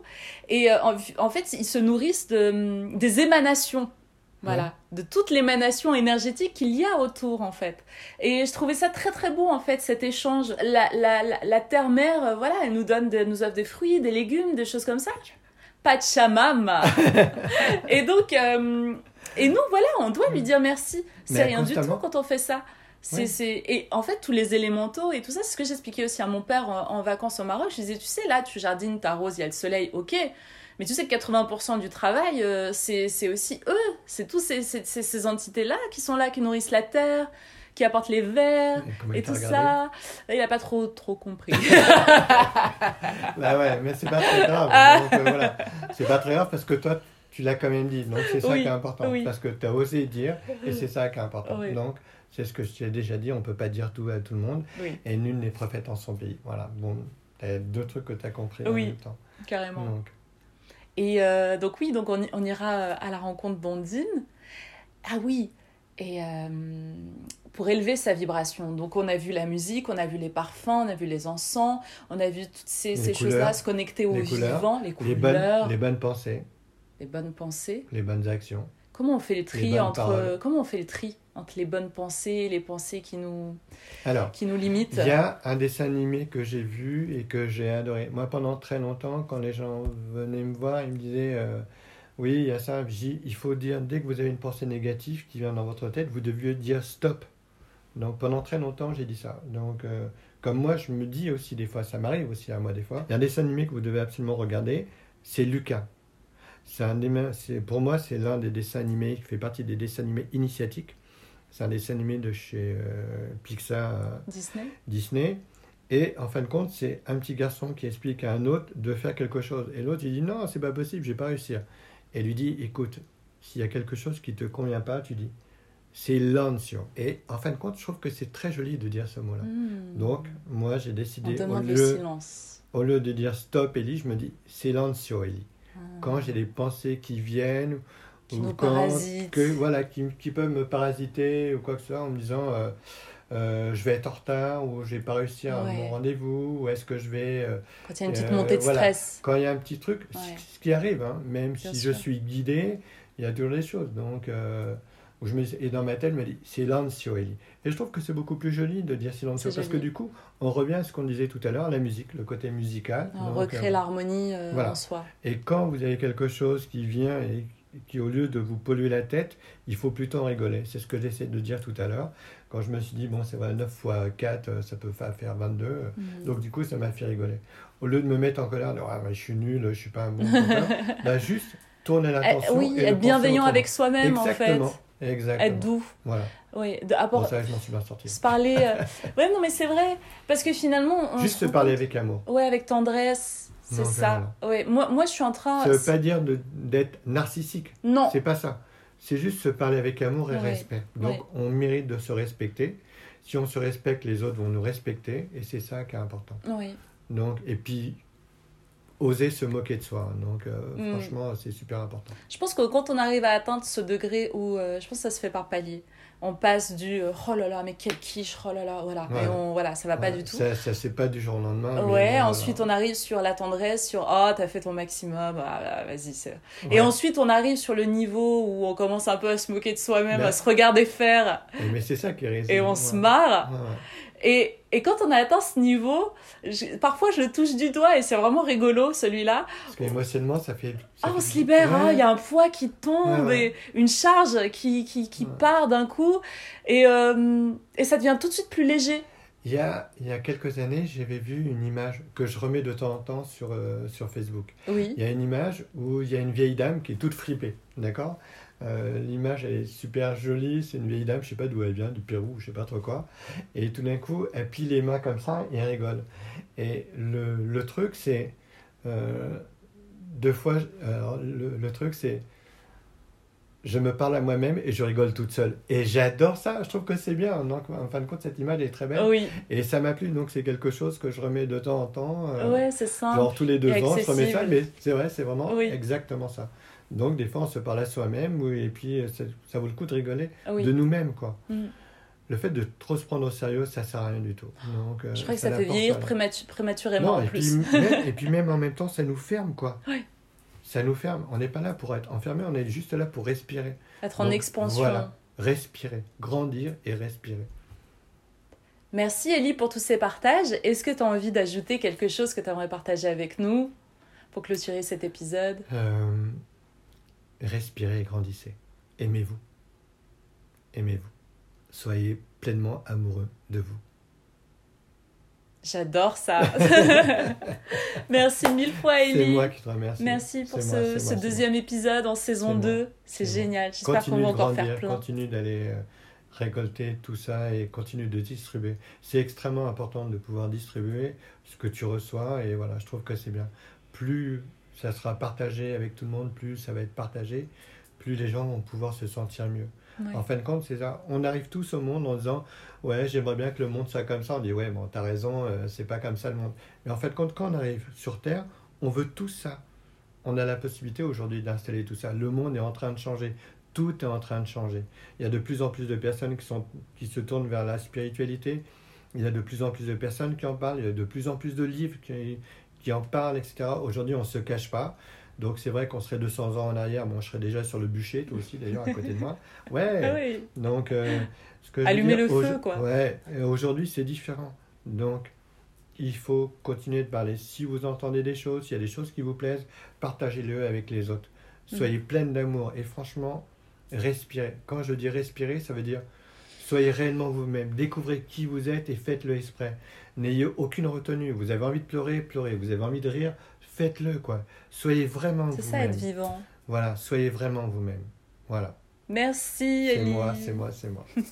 Et euh, en, en fait, ils se nourrissent de, des émanations. Voilà, de toute l'émanation énergétique qu'il y a autour en fait. Et je trouvais ça très très beau en fait cet échange. La, la, la, la terre-mère, euh, voilà, elle nous donne, de- nous offre des fruits, des légumes, des choses comme ça. Pachamama. et donc, euh, et nous voilà, on doit lui dire merci. C'est rien du tout quand on fait ça. C'est, c'est... Et en fait, tous les élémentaux et tout ça, c'est ce que j'expliquais aussi à mon père en, en vacances au Maroc. Je disais, tu sais, là, tu jardines, t'arroses, il y a le soleil, ok. Mais tu sais que 80% du travail, euh, c'est, c'est aussi eux. C'est tous ces, ces, ces, ces entités-là qui sont là, qui nourrissent la terre, qui apportent les vers Et t'a tout ça. Il a pas trop, trop compris. Bah ouais, mais c'est pas très grave. Donc, euh, voilà. C'est pas très grave parce que toi, tu l'as quand même dit. Donc c'est ça Oui, qui est important. oui. Parce que tu as osé dire et c'est ça qui est important. Oui. Donc c'est ce que je t'ai déjà dit, on peut pas dire tout à tout le monde oui, et nul n'est prophète en son pays. Voilà. Bon, tu as deux trucs que tu as compris en Oui. même temps. carrément. Donc, Et euh, donc oui, donc on, on ira euh, à la rencontre d'Ondine. Ah oui, et euh, pour élever sa vibration. Donc on a vu la musique, on a vu les parfums, on a vu les encens, on a vu toutes ces, Les choses-là se connecter au les vivant, les les, couleurs, bonnes, les bonnes pensées, les bonnes pensées. les bonnes actions. Comment on fait le tri entre paroles. comment on fait le tri entre les bonnes pensées, les pensées qui nous Alors, qui nous limitent? Il y a un dessin animé que j'ai vu et que j'ai adoré. Moi, pendant très longtemps, quand les gens venaient me voir, ils me disaient euh, Oui, il y a ça. Je dis, Il faut dire, dès que vous avez une pensée négative qui vient dans votre tête, vous deviez dire stop. Donc, pendant très longtemps, j'ai dit ça. Donc, euh, comme moi, je me dis aussi des fois, ça m'arrive aussi à moi des fois. Il y a un dessin animé que vous devez absolument regarder c'est Lucas. C'est un des pour moi, c'est l'un des dessins animés qui fait partie des dessins animés initiatiques. C'est un dessin animé de chez euh, Pixar. euh, Disney. Disney. Et en fin de compte, c'est un petit garçon qui explique à un autre de faire quelque chose. Et l'autre, il dit non, c'est pas possible, je vais pas réussir. Et lui dit écoute, s'il y a quelque chose qui te convient pas, tu dis c'est l'ancio. Et en fin de compte, je trouve que c'est très joli de dire ce mot-là. Hmm. Donc, moi, j'ai on décidé, au demande le lieu, silence. au lieu de dire stop, Ellie, je me dis c'est l'ancio, Ellie. Ah. Quand j'ai des pensées qui viennent, Qui ou quand- que, voilà, qui, qui peuvent me parasiter ou quoi que ce soit en me disant euh, euh, je vais être en retard ou j'ai pas réussi à Ouais. mon rendez-vous ou est-ce que je vais euh, Quand il y a une petite montée de voilà. stress. quand il y a un petit truc ce- Ouais. ce qui arrive hein, même Bien si sûr. je suis guidé il y a toujours des choses donc où je me, et dans ma tête je me dis silenzio Eli et je trouve que c'est beaucoup plus joli de dire silenzio C'est parce que du coup on revient à ce qu'on disait tout à l'heure la musique le côté musical On Donc, recrée euh, l'harmonie euh, voilà. en soi. et quand vous avez quelque chose qui vient et qui, au lieu de vous polluer la tête, il faut plutôt en rigoler. C'est ce que j'essaie de dire tout à l'heure. Quand je me suis dit, bon, c'est vrai, 9 fois 4, euh, ça peut fa- faire 22. Mhm. Donc, du coup, ça m'a fait rigoler. Au lieu de me mettre en colère, de, ah, mais je suis nul, je suis pas un bon conteur, bah, juste tourner Eh, l'attention. oui, et être bienveillant avec soi-même en fait. Exactement. Exactement. Être doux. Voilà. Oui, de, Bon, apport- ça, je m'en suis bien sorti. se parler. euh, Ouais, non, mais c'est vrai. Parce que finalement. On Juste se parler compte- avec amour. Ouais, avec tendresse. C'est ça. Ouais. Moi, moi, je suis en train. Ça veut pas dire d'être narcissique. Non. C'est pas ça. C'est juste se parler avec amour et Ouais, respect. Donc ouais. on mérite de se respecter. Si on se respecte, les autres vont nous respecter et c'est ça qui est important. Oui. Donc et puis oser se moquer de soi. Donc euh, Mm. franchement, c'est super important. Je pense que quand on arrive à atteindre ce degré où. euh, je pense que ça se fait par palier. On passe du euh, oh là là, mais quel quiche, oh là là, voilà. Ouais. Et on, voilà, ça va pas du tout. Ça, ça c'est pas du jour au lendemain. Ouais, ensuite on arrive sur la tendresse, sur oh t'as fait ton maximum, ah, vas-y. Ouais. Et ensuite on arrive sur le niveau où on commence un peu à se moquer de soi-même, Ben. à se regarder faire, Et- Mais c'est ça qui est et on se marre. Et, et quand on a atteint ce niveau, je- parfois je le touche du doigt et c'est vraiment rigolo celui-là. Parce qu'émotionnellement, ça fait. ça Ah, on fait- se libère, hein, il Ouais. y a un poids qui tombe, Ouais, ouais. et une charge qui, qui, part d'un coup, et, euh, et ça devient tout de suite plus léger. Il y, a, il y a quelques années, j'avais vu une image que je remets de temps en temps sur, euh, sur Facebook. Oui. Il y a une image où il y a une vieille dame qui est toute fripée, d'accord? Euh, L'image elle est super jolie, c'est une vieille dame, je sais pas d'où elle vient, du Pérou, je sais pas trop quoi. Et tout d'un coup, elle plie les mains comme ça et elle rigole. Et le, le truc, c'est. euh, deux fois, alors, le, le truc, c'est. Je me parle à moi-même et je rigole toute seule. Et j'adore ça, je trouve que c'est bien. Donc, en fin de compte, cette image est très belle. Oui, Et ça m'a plu, donc c'est quelque chose que je remets de temps en temps. euh, ouais, c'est ça. Genre tous les deux et ans, je remets ça, accessible. mais c'est vrai, c'est vraiment Oui. exactement ça. Donc des fois, on se parle à soi-même, oui, et puis euh, ça, vaut le coup de rigoler Oui. de nous-mêmes, quoi. Mm. Le fait de trop se prendre au sérieux, ça sert à rien du tout. Donc, euh, Je crois que ça fait vieillir prématu- prématurément Non, en et plus. puis, même, et puis même en même temps, ça nous ferme, quoi. Oui. Ça nous ferme. On n'est pas là pour être enfermé, on est juste là pour respirer. Être en Donc, expansion. Voilà, respirer, grandir et respirer. Merci Ellie pour tous ces partages. Est-ce que tu as envie d'ajouter quelque chose que tu aimerais partager avec nous pour clôturer cet épisode? Euh, respirez et grandissez. Aimez-vous. Aimez-vous. Soyez pleinement amoureux de vous. J'adore ça. Merci mille fois C'est Ellie. moi qui te remercie. Merci pour C'est ce, moi, c'est ce moi, c'est deuxième épisode en saison C'est moi. 2. C'est C'est génial. J'espère qu'on va encore grandir, faire plein. continue d'aller euh, récolter tout ça et continue de distribuer. C'est extrêmement important de pouvoir distribuer ce que tu reçois et voilà, je trouve que c'est bien. Plus ça sera partagé avec tout le monde, plus ça va être partagé, plus les gens vont pouvoir se sentir mieux. Ouais. En fin de compte, c'est ça. On arrive tous au monde en disant Ouais, j'aimerais bien que le monde soit comme ça. On dit Ouais, bon, t'as raison, euh, c'est pas comme ça le monde. Mais en fin de compte, quand on arrive sur Terre, on veut tout ça. On a la possibilité aujourd'hui d'installer tout ça. Le monde est en train de changer. Tout est en train de changer. Il y a de plus en plus de personnes qui, sont, qui se tournent vers la spiritualité. Il y a de plus en plus de personnes qui en parlent. Il y a de plus en plus de livres qui, qui en parlent, etc. Aujourd'hui, on ne se cache pas. Donc c'est vrai qu'on serait 200 ans en arrière. Bon, je serais déjà sur le bûcher, toi aussi d'ailleurs, à côté de moi. Ouais. Ah oui. Donc, euh, ce que je veux Allumer dire, le feu, quoi. Ouais, et aujourd'hui, c'est différent. Donc, il faut continuer de parler. Si vous entendez des choses, s'il y a des choses qui vous plaisent, partagez-le avec les autres. Soyez Mm. pleine d'amour. Et franchement, respirez. Quand je dis respirer, ça veut dire soyez réellement vous-même. Découvrez qui vous êtes et faites-le exprès. N'ayez aucune retenue. Vous avez envie de pleurer, pleurez. Vous avez envie de rire, faites-le, quoi. Soyez vraiment C'est ça vous-même. être vivant. Voilà, soyez vraiment vous-même. Voilà. Merci C'est moi, c'est moi, c'est moi.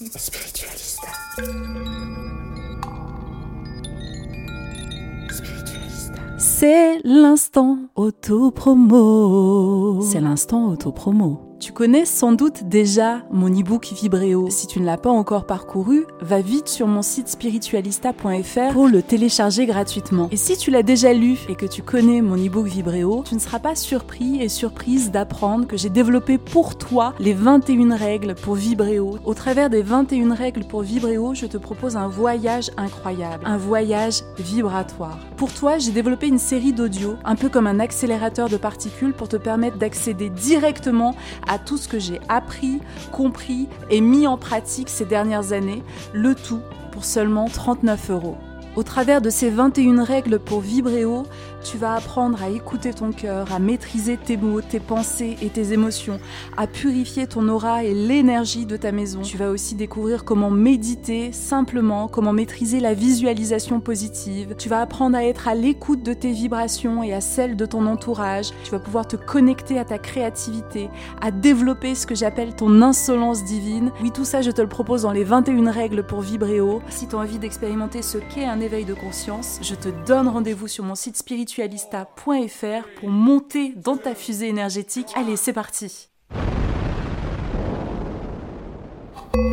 C'est l'instant auto-promo. C'est l'instant auto-promo. Tu connais sans doute déjà mon e-book Vibréo. Si tu ne l'as pas encore parcouru, va vite sur mon site spiritualista.fr pour le télécharger gratuitement. Et si tu l'as déjà lu et que tu connais mon e-book Vibréo, tu ne seras pas surpris et surprise d'apprendre que j'ai développé pour toi les 21 règles pour Vibréo. Au travers des 21 règles pour Vibréo, je te propose un voyage incroyable, un voyage vibratoire. Pour toi, j'ai développé une série d'audios, un peu comme un accélérateur de particules pour te permettre d'accéder directement à tout ce que j'ai appris, compris et mis en pratique ces dernières années, le tout pour seulement 39 euros. Au travers de ces 21 règles pour vibrer haut, tu vas apprendre à écouter ton cœur, à maîtriser tes mots, tes pensées et tes émotions, à purifier ton aura et l'énergie de ta maison. Tu vas aussi découvrir comment méditer simplement, comment maîtriser la visualisation positive. Tu vas apprendre à être à l'écoute de tes vibrations et à celles de ton entourage. Tu vas pouvoir te connecter à ta créativité, à développer ce que j'appelle ton insolence divine. Oui, tout ça, je te le propose dans les 21 règles pour vibrer haut. Si tu as envie d'expérimenter ce qu'est un éveil de conscience, je te donne rendez-vous sur mon site spirituel spiritualista.fr pour monter dans ta fusée énergétique. Allez, c'est parti.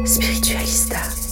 Spiritualista.